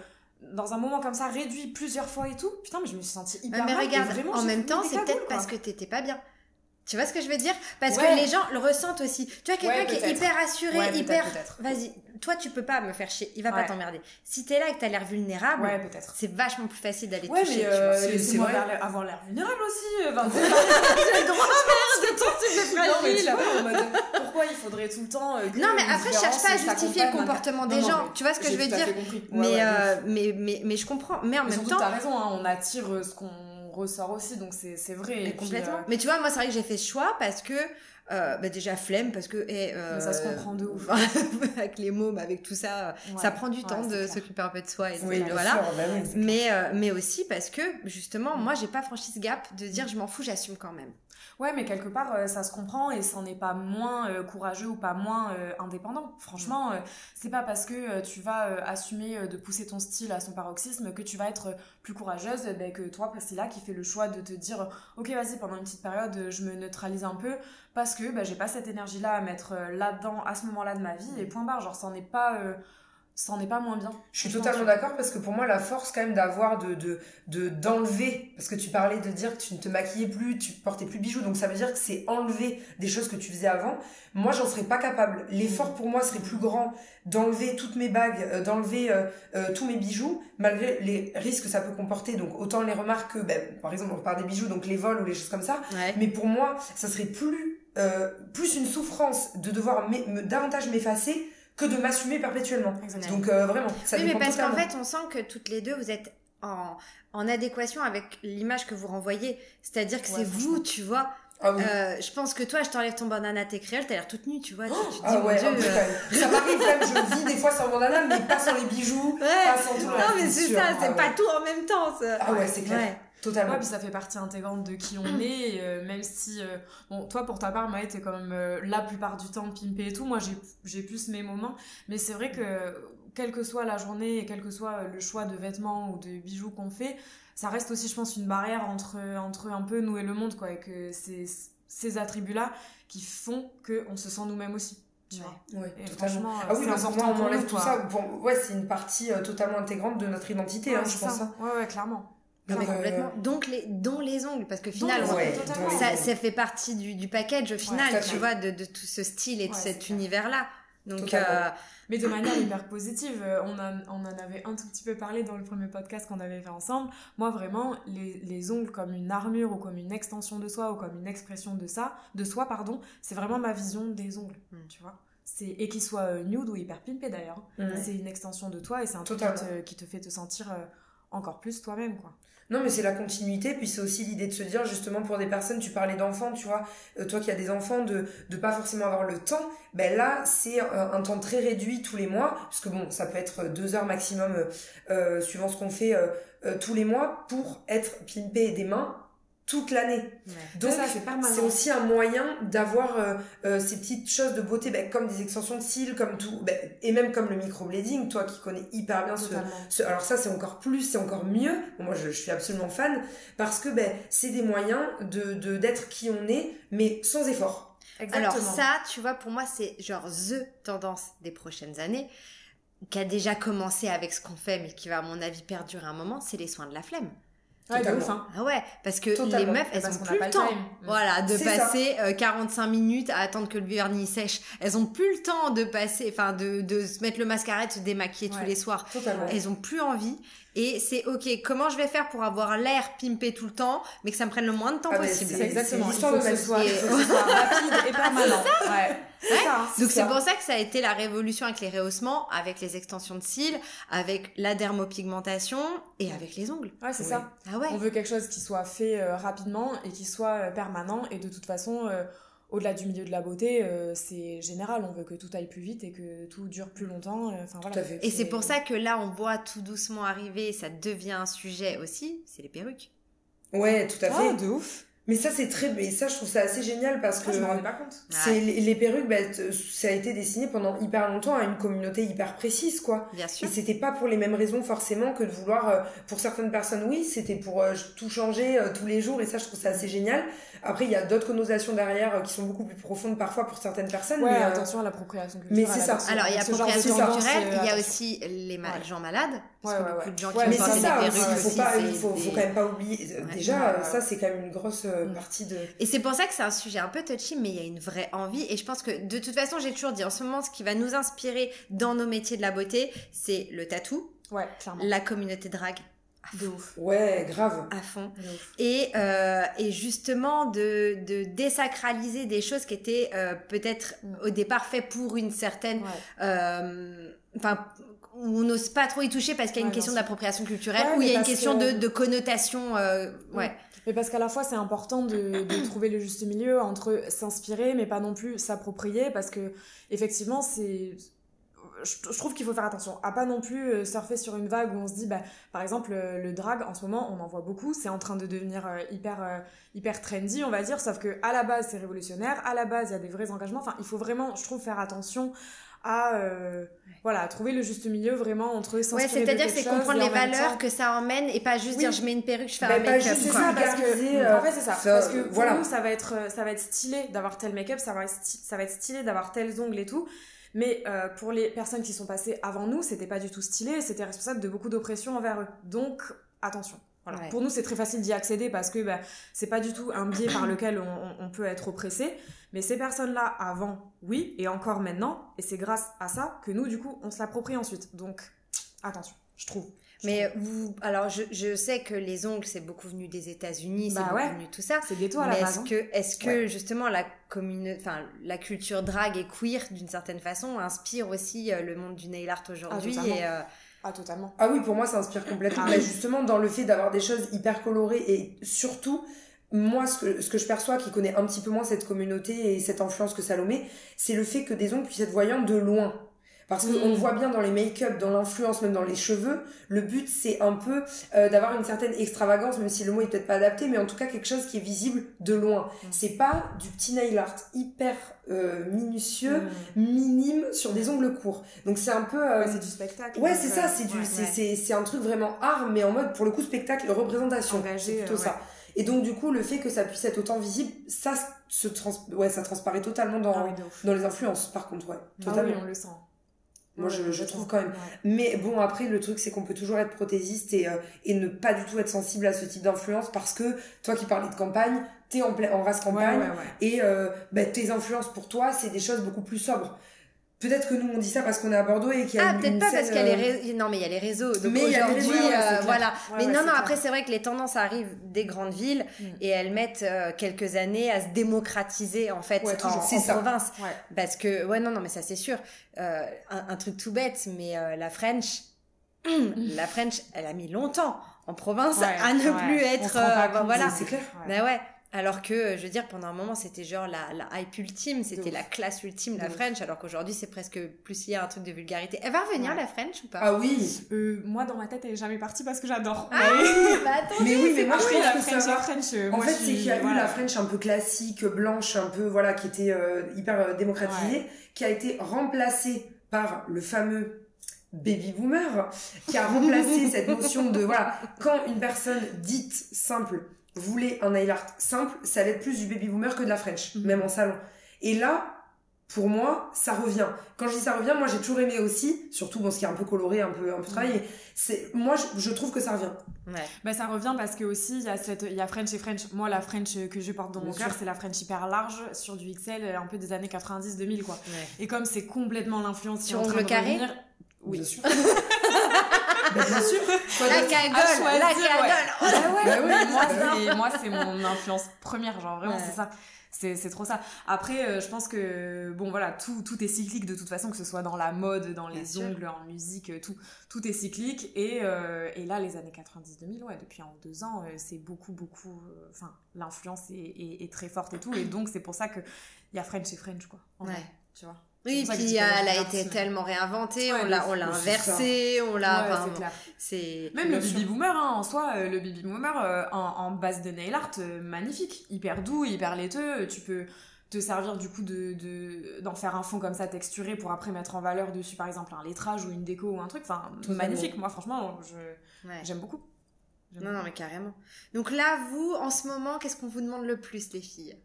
dans un moment comme ça réduit plusieurs fois et tout, putain, mais je me suis sentie hyper mais mal, et regarde, vraiment, en même temps, c'est peut-être parce que t'étais pas bien. Tu vois ce que je veux dire? Parce Ouais. que les gens le ressentent aussi. Tu vois, quelqu'un Ouais, qui est hyper assuré, Ouais, hyper. Vas-y, toi, tu peux pas me faire chier, il va pas t'emmerder. Si t'es là et que t'as l'air vulnérable, c'est vachement plus facile d'aller Ouais, toucher. mais tu vois. euh, C'est- vrai. avoir l'air- vulnérable aussi. euh, Enfin, J'ai le droit merde de de non, mais tu fragile. vois, en mode, pourquoi il faudrait tout le temps. euh, que Non, mais après, je cherche pas à justifier le comportement Non, des non, gens. mais Tu vois ce que je veux dire? mais, euh, mais, mais, mais je comprends. Mais en Mais même temps. t'as raison, hein, on attire ce qu'on ressort aussi, donc c'est vrai. Puis, complètement. euh, Mais tu vois, moi, c'est vrai que j'ai fait ce choix parce que. euh, bah déjà flemme parce que eh, euh, ça se comprend de ouf. avec les mômes avec tout ça ouais, ça prend du ouais, temps de s'occuper un peu de soi et Oui, voilà sûr, bah oui. mais mais aussi parce que justement moi j'ai pas franchi ce gap de dire je m'en fous j'assume quand même Ouais, mais quelque part, euh, ça se comprend et ça n'est pas moins euh, courageux ou pas moins euh, indépendant. Franchement, euh, c'est pas parce que tu vas assumer de pousser ton style à son paroxysme que tu vas être plus courageuse ben, que toi, Priscilla, qui fait le choix de te dire Ok, vas-y, pendant une petite période, je me neutralise un peu parce que ben, j'ai pas cette énergie-là à mettre là-dedans à ce moment-là de ma vie et point barre. Genre, ça est pas. Ça en est pas moins bien. Je suis totalement d'accord parce que pour moi la force quand même d'avoir de de de d'enlever parce que tu parlais de dire que tu ne te maquillais plus, tu portais plus de bijoux donc ça veut dire que c'est enlever des choses que tu faisais avant. Moi j'en serais pas capable. L'effort pour moi serait plus grand d'enlever toutes mes bagues, euh, d'enlever euh, euh, tous mes bijoux malgré les risques que ça peut comporter donc autant les remarques que ben, par exemple on parle des bijoux donc les vols ou les choses comme ça ouais mais pour moi, ça serait plus, euh, plus une souffrance de devoir m'e- me, davantage m'effacer que de m'assumer perpétuellement. Exactement. Donc euh, vraiment, ça oui mais parce qu'en fait on sent que toutes les deux vous êtes en en adéquation avec l'image que vous renvoyez c'est-à-dire que Ouais, c'est vous tu vois Ah oui. Euh, je pense que toi je t'enlève ton bandana tes créoles t'as l'air toute nue tu vois tu, tu te dis Ah ouais, Dieu euh. Ça m'arrive même, je vis des fois sans âme, mais pas sans les bijoux, Ouais. pas sans tout non mais c'est ça Ah c'est ouais. pas tout en même temps ça. Ah ouais, c'est clair. Totalement. Ouais, puis ça fait partie intégrante de qui on est, et, euh, même si, euh, bon, toi pour ta part, Maë, t'es quand même euh, la plupart du temps pimpée et tout, moi j'ai plus mes moments, mais c'est vrai que quelle que soit la journée et quel que soit le choix de vêtements ou de bijoux qu'on fait, ça reste aussi, je pense, une barrière entre, entre un peu nous et le monde, quoi, et que c'est ces attributs-là qui font qu'on se sent nous-mêmes aussi. Tu vois. Ouais, totalement. Ah oui, important on enlève tout ça. ouais, c'est une partie euh, totalement intégrante de notre identité, hein, je pense. Hein. Ouais, ouais, clairement. Non, mais complètement. Donc les, dont les ongles, parce que finalement, ça, ça, fait partie du, du package au final, tu vois, de, de, tout ce style et de cet univers-là. Donc, euh, mais de manière hyper positive. Euh, on, on en avait un tout petit peu parlé dans le premier podcast qu'on avait fait ensemble. Moi, vraiment, les, les, ongles comme une armure ou comme une extension de soi ou comme une expression de ça, de soi, pardon, c'est vraiment ma vision des ongles, mm. tu vois. Et qu'ils soient euh, nude ou hyper pimpés d'ailleurs. Mm. C'est une extension de toi et c'est un truc qui te, qui te, fait te sentir encore plus toi-même, quoi. Non, mais c'est la continuité, puis c'est aussi l'idée de se dire, justement, pour des personnes, tu parlais d'enfants, tu vois, euh, toi qui as des enfants, de ne pas forcément avoir le temps, ben là, c'est euh, un temps très réduit tous les mois, parce que bon, ça peut être deux heures maximum, euh, suivant ce qu'on fait tous les mois, pour être pimpé des mains, toute l'année. Donc c'est aussi un moyen d'avoir euh, euh, ces petites choses de beauté ben, comme des extensions de cils, comme tout, ben, et même comme le microblading, toi qui connais hyper bien ce, Alors ça c'est encore plus, c'est encore mieux. moi je, suis absolument fan parce que ben, c'est des moyens de d'être qui on est, mais sans effort. Exactement. Alors ça, tu vois, pour moi c'est genre the tendance des prochaines années qui a déjà commencé avec ce qu'on fait, mais qui va à mon avis perdurer un moment, c'est les soins de la flemme. Ouais, hein. Ah ouais, parce que les meufs, elles ont plus le temps. Voilà, de passer 45 euh, minutes à attendre que le vernis sèche. Elles ont plus le temps de passer, enfin, de, de se mettre le mascara, de se démaquiller tous les soirs. Totalement. Elles ont plus envie. Et c'est ok, comment je vais faire pour avoir l'air pimpé tout le temps, mais que ça me prenne le moins de temps ah possible. C'est exactement. L'histoire de ce soit, rapide et permanent. Ouais. Hein. Donc c'est pour ça que ça a été la révolution avec les rehaussements, avec les extensions de cils, avec la dermopigmentation et avec les ongles. Ouais, c'est ça. Ah ouais. On veut quelque chose qui soit fait euh, rapidement et qui soit euh, permanent et de toute façon euh, au-delà du milieu de la beauté, c'est général. On veut que tout aille plus vite et que tout dure plus longtemps. Enfin voilà. Et c'est pour ça que là, on voit tout doucement arriver, ça devient un sujet aussi, c'est les perruques. Ouais, tout à fait. de ouf. Mais ça, c'est très, mais ça, je trouve ça assez génial parce que. je me rendais pas compte. C'est, les, perruques, bah, ça a été dessiné pendant hyper longtemps à une communauté hyper précise, quoi. Bien sûr. Et c'était pas pour les mêmes raisons, forcément, que de vouloir, euh, pour certaines personnes, oui, c'était pour euh, tout changer euh, tous les jours, et ça, je trouve ça assez génial. Après, il y a d'autres connotations derrière qui sont beaucoup plus profondes parfois pour certaines personnes. Ouais, mais, attention à l'appropriation culturelle. Mais c'est ça. Alors, il y a l'appropriation culturelle, il y a aussi les gens malades. Parce que beaucoup de gens qui mais c'est ça, il faut, pas, il faut, faut, quand même pas oublier. Déjà, ça, c'est quand même une grosse mm. partie de et c'est pour ça que c'est un sujet un peu touchy, mais il y a une vraie envie. Et je pense que de toute façon, j'ai toujours dit, en ce moment, ce qui va nous inspirer dans nos métiers de la beauté, c'est le tatou, ouais, clairement. la communauté drague. De ouf. Ouais, grave. À fond. Et, euh, et justement, de, de désacraliser des choses qui étaient euh, peut-être au départ faites pour une certaine. Euh, enfin, on n'ose pas trop y toucher parce qu'il y a une question d'appropriation culturelle ou il y a une question de, de, connotation. Euh, ouais. Mais parce qu'à la fois, c'est important de, de, trouver le juste milieu entre s'inspirer, mais pas non plus s'approprier, parce que effectivement, c'est je, trouve qu'il faut faire attention à pas non plus euh, surfer sur une vague où on se dit bah par exemple le, drag en ce moment on en voit beaucoup c'est en train de devenir euh, hyper euh, hyper trendy on va dire sauf que à la base c'est révolutionnaire à la base il y a des vrais engagements enfin il faut vraiment je trouve faire attention à euh, voilà trouver le juste milieu vraiment entre ouais c'est-à-dire c'est comprendre les valeurs que ça emmène et pas juste dire je mets une perruque je fais un make-up c'est ça parce que euh, en fait c'est ça, parce que pour voilà. nous ça va être ça va être stylé d'avoir tel make-up ça va être ça va être stylé d'avoir tels ongles et tout mais euh, pour les personnes qui sont passées avant nous c'était pas du tout stylé c'était responsable de beaucoup d'oppression envers eux donc attention pour nous, c'est très facile d'y accéder parce que bah, c'est pas du tout un biais par lequel on, peut être oppressé. Mais ces personnes-là, avant, oui, et encore maintenant, et c'est grâce à ça que nous, du coup, on se l'approprie ensuite. Donc, attention, je trouve. Mais vous, alors je, sais que les ongles c'est beaucoup venu des États-Unis, c'est bah beaucoup venu tout ça. C'est ghetto à la base. Est-ce que, est-ce que justement la commune, enfin la culture drag et queer d'une certaine façon inspire aussi euh, le monde du nail art aujourd'hui ah, et euh, ah, totalement. Ah oui, pour moi, ça inspire complètement. Ah justement, dans le fait d'avoir des choses hyper colorées et surtout, moi, ce que, ce que je perçois, qui connaît un petit peu moins cette communauté et cette influence que Salomé, c'est le fait que des ongles puissent être voyants de loin. Parce qu'on Mm. voit bien dans les make-up, dans l'influence, même dans les cheveux, le but c'est un peu euh, d'avoir une certaine extravagance, même si le mot est peut-être pas adapté, mais en tout cas quelque chose qui est visible de loin. Mm. C'est pas du petit nail art hyper euh, minutieux, Mm. minime sur des ongles courts. Donc c'est un peu... euh, Ouais, c'est du spectacle. Ouais, c'est ça, c'est du, ouais, c'est, ouais. c'est, c'est un truc vraiment art, mais en mode, pour le coup, spectacle représentation. C'est plutôt ça. Et donc, du coup, le fait que ça puisse être autant visible, ça se trans, ouais, ça transparaît totalement dans, Ah oui, dans les influences, par contre, ouais. Ah oui, Totalement. on le sent. Moi, je, je trouve quand même. Mais bon, après, le truc, c'est qu'on peut toujours être prothésiste et, euh, et ne pas du tout être sensible à ce type d'influence parce que, toi qui parlais de campagne, t'es en, en race campagne Ouais, ouais, ouais. et euh, bah, tes influences pour toi, c'est des choses beaucoup plus sobres. Peut-être que nous, on dit ça parce qu'on est à Bordeaux et qu'il y a Ah, peut-être pas parce qu'il y a les euh, réseaux. Non, mais il y a les réseaux. Donc Mais aujourd'hui, ouais, euh, voilà. Ouais, mais ouais, non, non, clair. après, c'est vrai que les tendances arrivent des grandes villes Mm. et elles mettent euh, quelques années à se démocratiser, en fait, en, c'est en ça. province. Parce que, ouais, non, non, mais ça, c'est sûr. Euh, un, un truc tout bête, mais la French, la French, elle a mis longtemps en province à ne plus être. voilà. c'est clair. Bah ouais. Alors que, euh, je veux dire, pendant un moment, c'était genre la, la hype ultime, c'était la classe ultime, De la. French, alors qu'aujourd'hui, c'est presque plus lié à un truc de vulgarité. Elle va revenir, Ouais. la French, ou pas? Ah oui. Euh, moi, dans ma tête, elle est jamais partie parce que j'adore. Ah, bah attends, Mais oui, mais moi, je pense la que French, ça la. French, euh, En moi, fait, c'est qu'il y a eu voilà. la French un peu classique, blanche, un peu, voilà, qui était euh, hyper euh, démocratisée, qui a été remplacée par le fameux baby boomer, qui a remplacé cette notion de, voilà, quand une personne dite simple voulait un nail art simple, ça allait être plus du baby boomer que de la French, Mhm. même en salon. Et là, pour moi, ça revient. Quand je dis ça revient, moi j'ai toujours aimé aussi, surtout bon, ce qui est un peu coloré, un peu, un peu travaillé. C'est, moi, je, je trouve que ça revient. Ouais. Bah, ça revient parce que aussi il y a cette il y a French et French. Moi la French que je porte dans Bien mon cœur, c'est la French hyper large sur du XL un peu des années 90 2000 quoi. Ouais. Et comme c'est complètement l'influence qui est Sur en train de carrés revenir, oui. Bien sûr. Bien sûr. La cagole, la ouais. cagole. Ouais, Bah oui, mais moi c'est mon influence première genre vraiment Ouais. c'est ça. C'est trop ça. Après euh, je pense que bon voilà, tout tout est cyclique de toute façon que ce soit dans la mode, dans Bien les sûr. ongles, en musique, euh, tout tout est cyclique et euh, et là les années 90 2000 ouais, depuis en deux ans, euh, c'est beaucoup beaucoup enfin l'influence est, est, est très forte et tout et donc c'est pour ça que il y a French et French quoi. en Ouais. vrai, tu vois. Oui, que puis elle a été tellement réinventée, Ouais, on l'a, de on l'a fou, c'est inversée, on l'a. Ouais, enfin, c'est. Même le baby boomer, hein, en soi, euh, le baby boomer euh, en, en base de nail art, euh, magnifique, hyper doux, hyper laiteux. Tu peux te servir du coup de de- d'en faire un fond comme ça texturé pour après mettre en valeur dessus, par exemple, un lettrage ou une déco ou un truc. Enfin, Totalement. magnifique. Moi, franchement, je Ouais. j'aime beaucoup. Non, non, mais carrément. Donc là, vous, en ce moment, qu'est-ce qu'on vous demande le plus, les filles?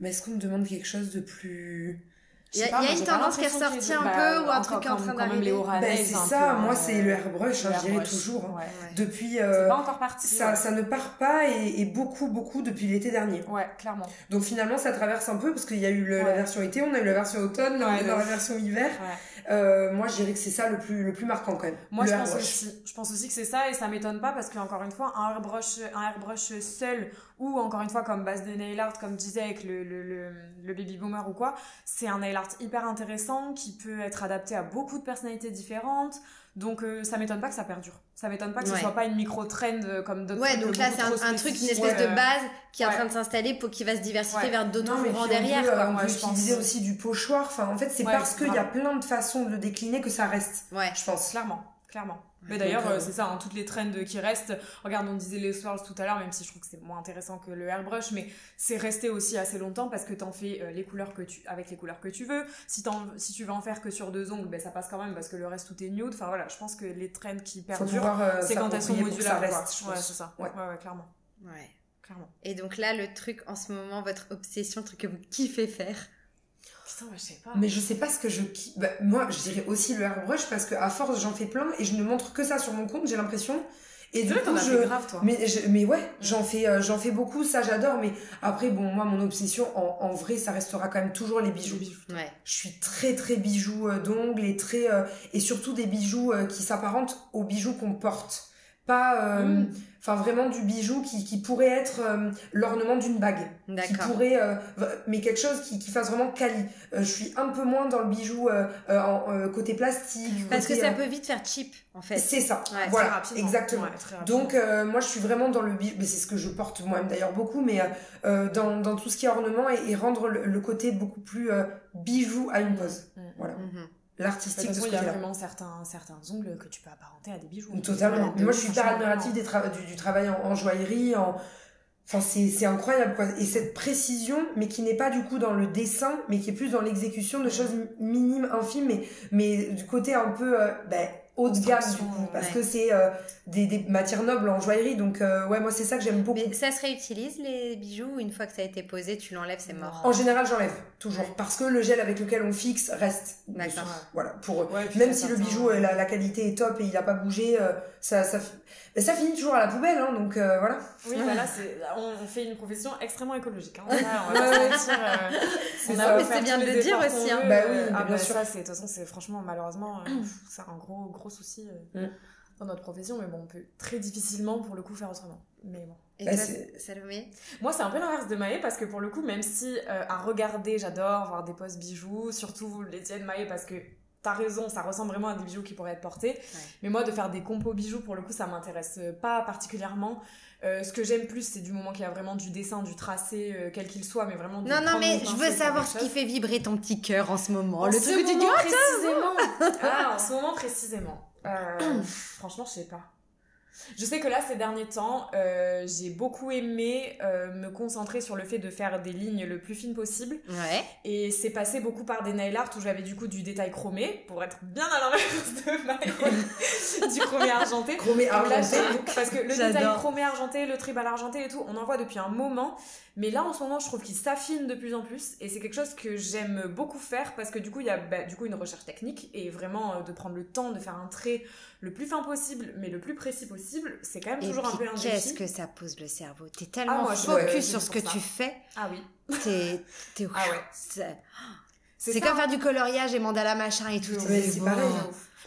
Mais est-ce qu'on me demande quelque chose de plus... Il y a- pas, y une tendance qui est ait un peu, ou un truc qui est en train d'arriver? Ben, c'est ça, moi euh, c'est le airbrush, hein, je dirais toujours. Ouais. Depuis... Euh, pas encore parti. ça, ouais. ça ne part pas et, et beaucoup, beaucoup depuis l'été dernier. Ouais, clairement. Donc finalement, ça traverse un peu parce qu'il y a eu le- la version été, on a eu la version automne, là on est dans la version hiver. Euh, moi, je dirais que c'est ça le plus, le plus marquant quand même. Moi, je pense aussi. Je pense aussi que c'est ça et ça m'étonne pas parce que encore une fois, un airbrush, un airbrush seul ou encore une fois comme base de nail art, comme je disais avec le, le, le, le baby boomer ou quoi, c'est un nail art hyper intéressant qui peut être adapté à beaucoup de personnalités différentes. Donc euh, ça m'étonne pas que ça perdure. Ça m'étonne pas que Ouais. ce soit pas une micro trend comme d'autres. Ouais, donc là, c'est un, un truc, une espèce de Euh, base qui est en train de s'installer pour qu'il va se diversifier vers d'autres courants derrière, peut, euh, quoi. On peut je utiliser pense. aussi du pochoir. Enfin, en fait, c'est parce qu'il y a plein de façons de le décliner que ça reste. Ouais. Je pense. Clairement, clairement. Mais d'ailleurs, euh, euh, c'est ça, hein, toutes les trends qui restent. Regarde, on disait les swirls tout à l'heure, même si je trouve que c'est moins intéressant que le airbrush, mais c'est resté aussi assez longtemps parce que t'en fais euh, les couleurs que tu, avec les couleurs que tu veux. Si, t'en- si tu veux en faire que sur deux ongles, ben ça passe quand même parce que le reste tout est nude. Enfin voilà, je pense que les trends qui perdurent, euh, c'est quand elles sont je ouais, pense. c'est ça. Ouais. Ouais, ouais, clairement, Ouais. clairement. Et donc là, le truc en ce moment, votre obsession, le truc que vous kiffez faire. Je sais pas. Mais je sais pas ce que je bah, moi je dirais aussi le airbrush parce que à force j'en fais plein et je ne montre que ça sur mon compte j'ai l'impression et du vrai, coup je grave, toi. mais je- mais ouais j'en fais euh, j'en fais beaucoup ça j'adore mais après bon moi mon obsession en, en vrai ça restera quand même toujours les bijoux. Ouais. je suis très très bijoux euh, d'ongles et très euh, et surtout des bijoux qui s'apparentent aux bijoux qu'on porte pas euh, Mm. enfin vraiment du bijou qui, qui pourrait être euh, l'ornement d'une bague qui pourrait euh, mais quelque chose qui, qui fasse vraiment quali je suis un peu moins dans le bijou en, côté plastique Parce que ça peut vite faire cheap, en fait. c'est ça Ouais, voilà rapidement. exactement Ouais, donc moi je suis vraiment dans le bijou mais c'est ce que je porte moi-même d'ailleurs beaucoup mais dans, dans tout ce qui est ornement et, et rendre le, le côté beaucoup plus bijou à une pose Mm. voilà Mhm. L'artistique de, toute ce il y a vraiment certains, certains ongles que tu peux apparenter à des bijoux. Totalement. Mais moi, je suis hyper admirative des tra- du, du travail en, en joaillerie, en... Enfin, c'est c'est incroyable, quoi. Et cette précision, mais qui n'est pas du coup dans le dessin, mais qui est plus dans l'exécution de choses mi- minimes, infimes, mais, mais du côté un peu euh, ben, haut de gamme, du coup. Parce ouais. que c'est euh, des, des matières nobles en joaillerie. Donc, euh, ouais, moi, c'est ça que j'aime beaucoup. Mais ça se réutilise les bijoux une fois que ça a été posé, tu l'enlèves, c'est mort? En général, j'enlève, toujours. Parce que le gel avec lequel on fixe reste. D'accord. Voilà, pour eux. Ouais, Même si le bijou, euh, la, la qualité est top et il a pas bougé, euh, ça, ça, ça finit toujours à la poubelle, hein, donc euh, voilà. Oui, voilà, c'est, on, on fait une profession extrêmement écologique. Hein. Ça, on va euh, C'est bien de le dire aussi, hein. Bah oui, ah bien bah sûr. ça, c'est, de toute façon, c'est franchement, malheureusement, euh, c'est un gros, gros souci euh, Mm. dans notre profession. Mais bon, on peut très difficilement, pour le coup, faire autrement. Mais bon. Et Bah, toi, c'est- Salomé Moi, c'est un peu l'inverse de Maë parce que pour le coup, même si euh, à regarder, j'adore voir des postes bijoux, surtout les tiennes Maë parce que t'as raison, ça ressemble vraiment à des bijoux qui pourraient être portés. Mais moi, de faire des compos bijoux, pour le coup, ça m'intéresse euh, pas particulièrement. Euh, ce que j'aime plus, c'est du moment qu'il y a vraiment du dessin, du tracé, euh, quel qu'il soit, mais vraiment. Non, non, mais je veux savoir ce qui fait vibrer ton petit cœur en ce moment. En le ce truc que tu dis, moment ah, précisément. ah, en ce moment précisément. Euh, franchement, je sais pas. Je sais que là, ces derniers temps, euh, j'ai beaucoup aimé euh, me concentrer sur le fait de faire des lignes le plus fines possible. Ouais. Et c'est passé beaucoup par des nail art où j'avais du coup du détail chromé, pour être bien à l'inverse de Maë, du chromé argenté. Chromé là, argenté. parce que le détail chromé argenté, le tribal argenté et tout, on en voit depuis un moment. Mais là, en ce moment, je trouve qu'il s'affine de plus en plus. Et c'est quelque chose que j'aime beaucoup faire parce que du coup, il y a bah, du coup une recherche technique et vraiment euh, de prendre le temps de faire un trait le plus fin possible, mais le plus précis possible. C'est quand même Et toujours un peu un qu'est-ce que ça pose le cerveau? T'es tellement moi, je- focus ouais, sur ce que tu fais. Ah oui. T'es, t'es Ah ouais. C'est, C'est c'est comme hein. faire du coloriage et mandala machin et tout. De t'es- ouf. c'est pareil.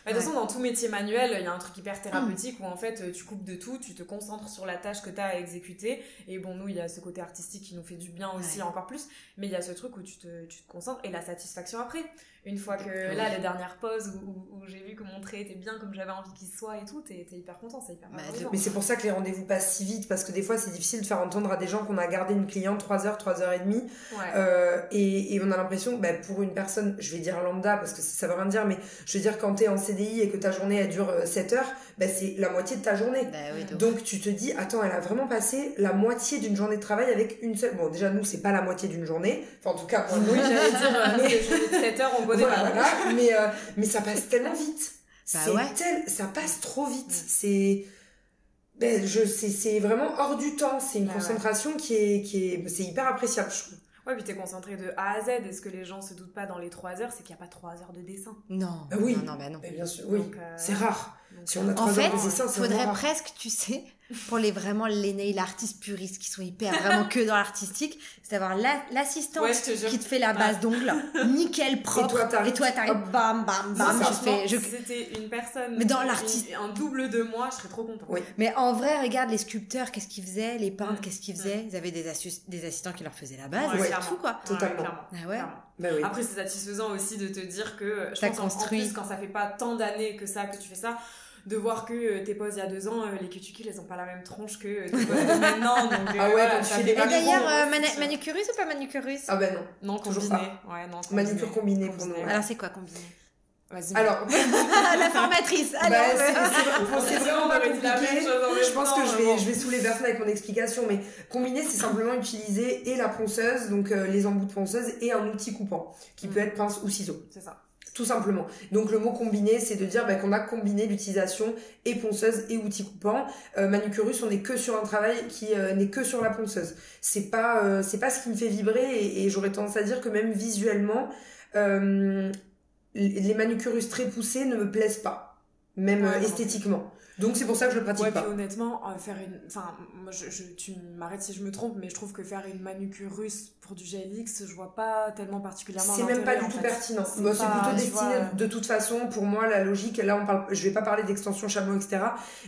De toute façon, dans tout métier manuel, il y a un truc hyper thérapeutique où en fait euh, tu coupes de tout, tu te concentres sur la tâche que tu as à exécuter. Et bon, nous, il y a ce côté artistique qui nous fait du bien aussi, Ouais. encore plus. Mais il y a ce truc où tu te, tu te concentres et la satisfaction après. Une fois que là, les dernières pauses où, où- où j'ai vu que mon trait était bien comme j'avais envie qu'il soit et tout, t'es hyper content, c'est hyper Bah. Mais c'est pour ça que les rendez-vous passent si vite, parce que des fois, c'est difficile de faire entendre à des gens qu'on a gardé une cliente 3 heures, 3 heures et demie. Ouais. Euh, et, et on a l'impression que bah, pour une personne, je vais dire lambda parce que ça, veut rien dire, mais je veux dire quand t'es en CDI et que ta journée elle dure euh, 7 heures, bah, c'est la moitié de ta journée. Bah oui, donc. Donc tu te dis, attends, elle a vraiment passé la moitié d'une journée de travail avec une seule. Bon, déjà nous, c'est pas la moitié d'une journée. Enfin, en tout cas, moi, Oui, j'allais dire, euh, Mais- les journées de 7 heures, on connaît voilà, mais, euh, mais ça passe tellement vite. Bah c'est ouais. tel, ça passe trop vite. Mm. C'est, ben, je, c'est, c'est vraiment hors du temps. C'est une ouais. concentration qui est, qui est, c'est hyper appréciable, je trouve. Ouais, puis t'es concentré de A à Z. Et ce que les gens se doutent pas dans les 3 heures, c'est qu'il n'y a pas 3 heures de dessin. Non. Ah oui. Non, non, bah non. Mais bien sûr, oui. Euh, C'est rare. Donc, Si on a trois En heures fait, de dessin, c'est faudrait presque, tu sais, pour les vraiment les nail artistes puristes qui sont hyper vraiment que dans l'artistique, c'est d'avoir la- l'assistante Ouais, qui te fait la base d'ongles, nickel propre. toi, t'arrives- Et toi, t'arrives, hop. bam, bam, bam. ça. Je fais, je... Si c'était une personne. Mais dans l'artiste- Un double de moi, je serais trop contente. Oui. Mais en vrai, regarde les sculpteurs, qu'est-ce qu'ils faisaient, les peintres, qu'est-ce qu'ils faisaient. Ils avaient des, assistants qui leur faisaient la base. C'est tout quoi. Totalement. clairement, Ah ouais. Bah oui. Après, c'est satisfaisant aussi de te dire que je pense en- construit. en plus quand ça fait pas tant d'années que ça que tu fais ça, de voir que euh, tes poses il y a deux ans, euh, les cutucules elles ont pas la même tronche que euh, tes poses de maintenant. Donc, euh, Ah ouais, voilà, tu fais des d'ailleurs, euh, manucurus ou pas manucurus? Ah ben non. Non, toujours combiné. Ouais, non, combiné. Manucure combinée pour nous. Alors c'est quoi combiné? Vas-y. Alors, La formatrice bah, Alors, euh, c'est- vraiment pas compliqué. Je pense que je vais, je vais saouler personne avec mon explication, mais combiner, c'est simplement utiliser et la ponceuse, donc euh, les embouts de ponceuse, et un outil coupant, qui Mm. peut être pince ou ciseau. C'est ça. Tout simplement. Donc le mot combiné, c'est de dire bah, qu'on a combiné l'utilisation et ponceuse et outil coupant. Euh, Manucurus, on n'est que sur un travail qui euh, n'est que sur la ponceuse. C'est pas, euh, c'est pas ce qui me fait vibrer et, et j'aurais tendance à dire que même visuellement, les manucurus très poussés ne me plaisent pas, même Ouais, euh, esthétiquement. Donc c'est pour ça que je le pratique Ouais, pas. puis honnêtement, euh, faire une. Enfin, moi, je, je- tu m'arrêtes si je me trompe, mais je trouve que faire une manucure russe pour du GLX, je vois pas tellement particulièrement. C'est même pas du tout fait. pertinent. C'est Bah, plutôt destiné, vois, de toute façon, pour moi, la logique, là, on parle, je vais pas parler d'extension chameau, etc.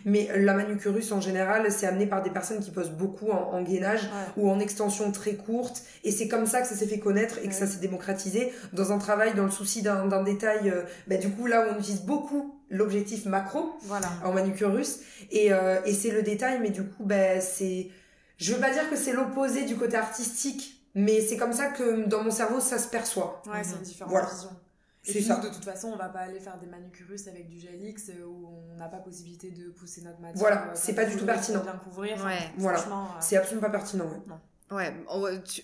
Mais la manucurus, en général, c'est amené par des personnes qui posent beaucoup en, en gainage Ouais. ou en extension très courte. Et c'est comme ça que ça s'est fait connaître et que ça s'est démocratisé dans un travail, dans le souci d'un d'un détail. euh, bah, du coup, là où on utilise beaucoup l'objectif macro Voilà. en manucurus. Et, euh, et c'est le détail, mais du coup, bah, c'est. Je veux pas dire que c'est l'opposé du côté artistique, mais c'est comme ça que dans mon cerveau, ça se perçoit. Ouais, c'est Mhm. une différente Voilà. vision. C'est ça. de toute façon, on va pas aller faire des manucurus avec du gel X euh, où on n'a pas possibilité de pousser notre matière. Voilà, c'est pas du tout pertinent. Bien couvrir. Ouais. Voilà. C'est absolument pas pertinent. Non. Ouais,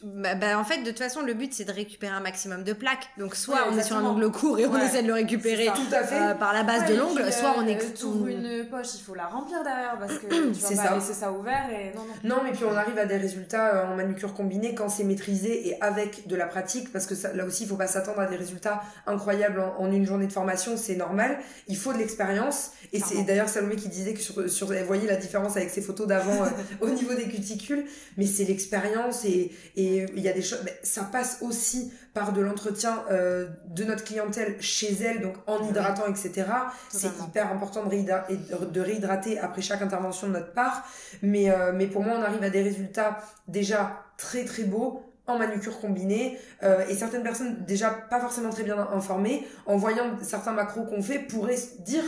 bah, bah, en fait, de toute façon, le but c'est de récupérer un maximum de plaques. Donc, soit on est sur un ongle court et on essaie de le récupérer tout à fait. Euh, par la base de l'ongle, soit on est. Tout une poche, il faut la remplir derrière parce que tu vas pas ça. laisser ça ouvert et non, non. Non, mais puis on arrive à des résultats euh, en manucure combinée quand c'est maîtrisé et avec de la pratique parce que ça, là aussi, il faut pas s'attendre à des résultats incroyables en, une journée de formation, c'est normal. Il faut de l'expérience et c'est d'ailleurs Salomé qui disait que sur, sur, vous voyez la différence avec ses photos d'avant euh, au niveau des cuticules, mais c'est l'expérience et et il y a des choses mais ça passe aussi par de l'entretien euh, de notre clientèle chez elle donc en hydratant etc c'est hyper important de, de réhydrater après chaque intervention de notre part. Mais euh, mais pour moi on arrive à des résultats déjà très très beaux en manucure combinée. Euh, et certaines personnes déjà pas forcément très bien informées en voyant certains macros qu'on fait pourraient dire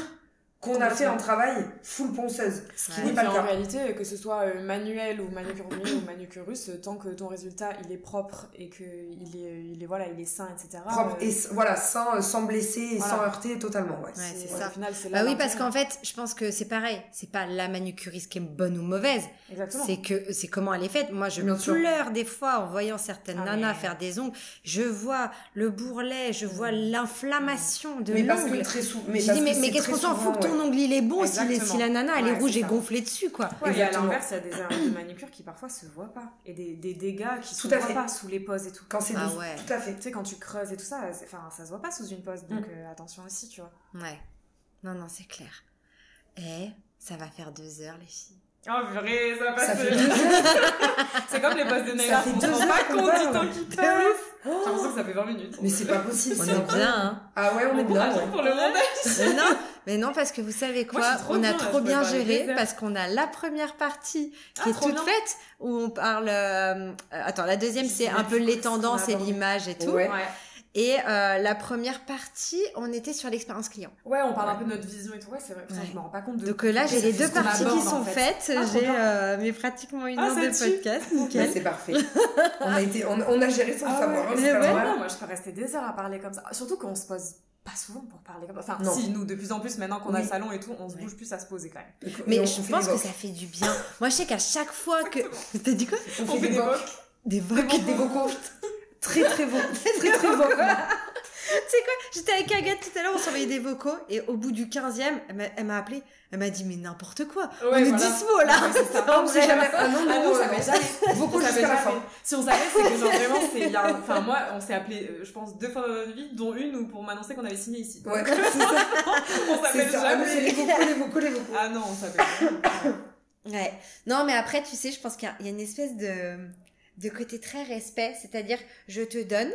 qu'on a fait un travail full ponceuse, ce qui n'est pas le cas. En réalité, que ce soit euh, manuel ou manucure ou manucurus, tant que ton résultat il est propre et que il est, il est voilà, il est sain, etc. Propre euh, et voilà, sans, euh, sans blesser et sans heurter totalement. Ouais, c'est ça. Au final, bah oui, parce qu'en fait, je pense que c'est pareil. C'est pas la manucuriste qui est bonne ou mauvaise. C'est que c'est comment elle est faite. Moi, je me pleure des fois en voyant certaines ah nanas faire des ongles. Je vois le bourrelet, je vois mm. l'inflammation de l'ongle. Mais parce que très souvent. Mais, mais, mais qu'est-ce qu'on s'en fout ton ongle il est bon si, si, la nana elle est rouge et gonflée dessus quoi. et à l'inverse, il y a des erreurs de manucure qui parfois se voient pas et des, des dégâts qui se voient pas sous les poses et tout. Quand c'est ah, ouais. tout à fait. Tu sais quand tu creuses et tout ça, enfin ça se voit pas sous une pose donc mm. euh, attention aussi, tu vois. Ouais. Non non, c'est clair. Et ça va faire deux heures les filles. Oh purée, ça passe. c'est comme les postes de nail art, on se rend pas compte du temps qui passe. J'ai l'impression que ça fait 20 minutes. Mais c'est pas possible. On est bien, hein. Ah ouais, on, est bien. pour le montage. non, mais non, parce que vous savez quoi, on a trop bien géré parce qu'on a la première partie qui ah, est toute faite où on parle. Euh, attends, la deuxième c'est un peu les tendances et l'image et tout. Ouais. Et euh, la première partie, on était sur l'expérience client. Ouais, on parle un peu de notre vision et tout. Ouais, c'est vrai. je me rends pas compte de. Donc euh, là, j'ai les deux parties qui sont faites. Ah, j'ai euh, mais pratiquement une ah, heure de podcast. Nickel. c'est parfait. on a été, on, a géré sans ah, savoir. Ouais. Ouais. moi, je peux rester des heures à parler comme ça. Surtout qu'on se pose pas souvent pour parler comme ça. Enfin, si, nous, de plus en plus, maintenant qu'on a le salon et tout, on se bouge plus à se poser quand même. Mais je pense que ça fait du bien. Moi, je sais qu'à chaque fois que. T'as dit quoi On, fait, des vocs. Des vocs. Des vocaux. Très, très beau. Très, très beau. Tu sais quoi J'étais avec Agathe tout à l'heure, on s'envoyait des vocaux et au bout du 15e, elle m'a appelé. Elle m'a dit mais n'importe quoi. Ouais, on est voilà. dispo là. ça. on jamais. Ah non, non, ah non, ça m'est jamais. La fin. Si on savait, c'est que genre vraiment, c'est. Enfin moi, on s'est appelé, euh, je pense deux fois dans notre vie, dont une pour m'annoncer qu'on avait signé ici. Ouais. on s'appelle jamais. Ah, les vocaux, les vocaux, les vocaux. Ah non, on s'appelle. ouais. Non, mais après, tu sais, je pense qu'il y a une espèce de de côté très respect, c'est-à-dire je te donne,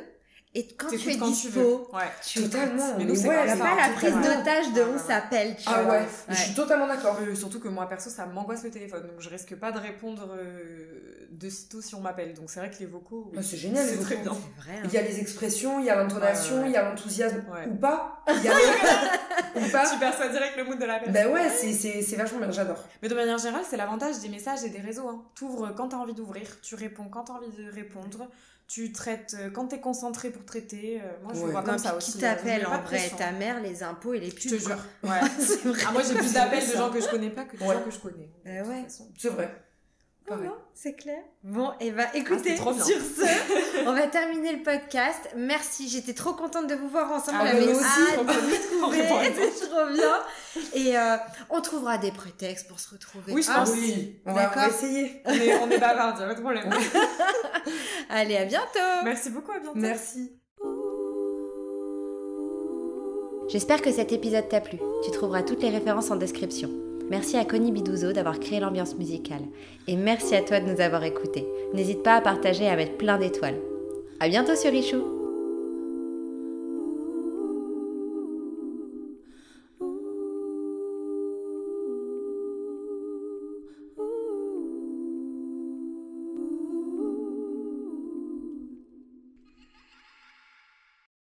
et quand tu es quand dispo, tu ouais. tu totalement. Mais nous, ouais, pas la prise d'otage de on s'appelle. Ah ouais, je suis totalement d'accord. Euh, surtout que moi perso, ça m'angoisse le téléphone, donc je risque pas de répondre euh, de sitôt si on m'appelle. Donc c'est vrai que les vocaux, ah, c'est génial, c'est très bien. Vrai, hein. Il y a les expressions, il y a l'intonation, il y a l'enthousiasme ou pas. Il y a ou pas. Tu perçois direct le mood de la personne. Ben ouais, c'est c'est vachement bien, j'adore. Mais de manière générale, c'est l'avantage des messages et des réseaux. Hein. T'ouvres quand t'as envie d'ouvrir, tu réponds quand t'as envie de répondre tu traites euh, quand t'es concentré pour traiter. Euh, moi, je vois comme ça aussi. Qui euh, t'appelle en vrai Ta mère, les impôts et les pubs. Je te jure. Ouais. ah, moi, j'ai plus d'appels de gens que je connais pas que de gens que je connais. ouais. C'est vrai c'est clair. Bon, et bah écoutez, sur ce, on va terminer le podcast. Merci, j'étais trop contente de vous voir ensemble. Ah, J'avais aussi hâte de vous trouver, c'est trop bien. Et euh, on trouvera des prétextes pour se retrouver. Oui, je pense. Oui. On va, essayer. On est, on est bavard, pas de problème. Allez, à bientôt. Merci beaucoup, à bientôt. Merci. J'espère que cet épisode t'a plu. Tu trouveras toutes les références en description. Merci à Connie Bidouzo d'avoir créé l'ambiance musicale. Et merci à toi de nous avoir écoutés. N'hésite pas à partager et à mettre plein d'étoiles. À bientôt sur Richou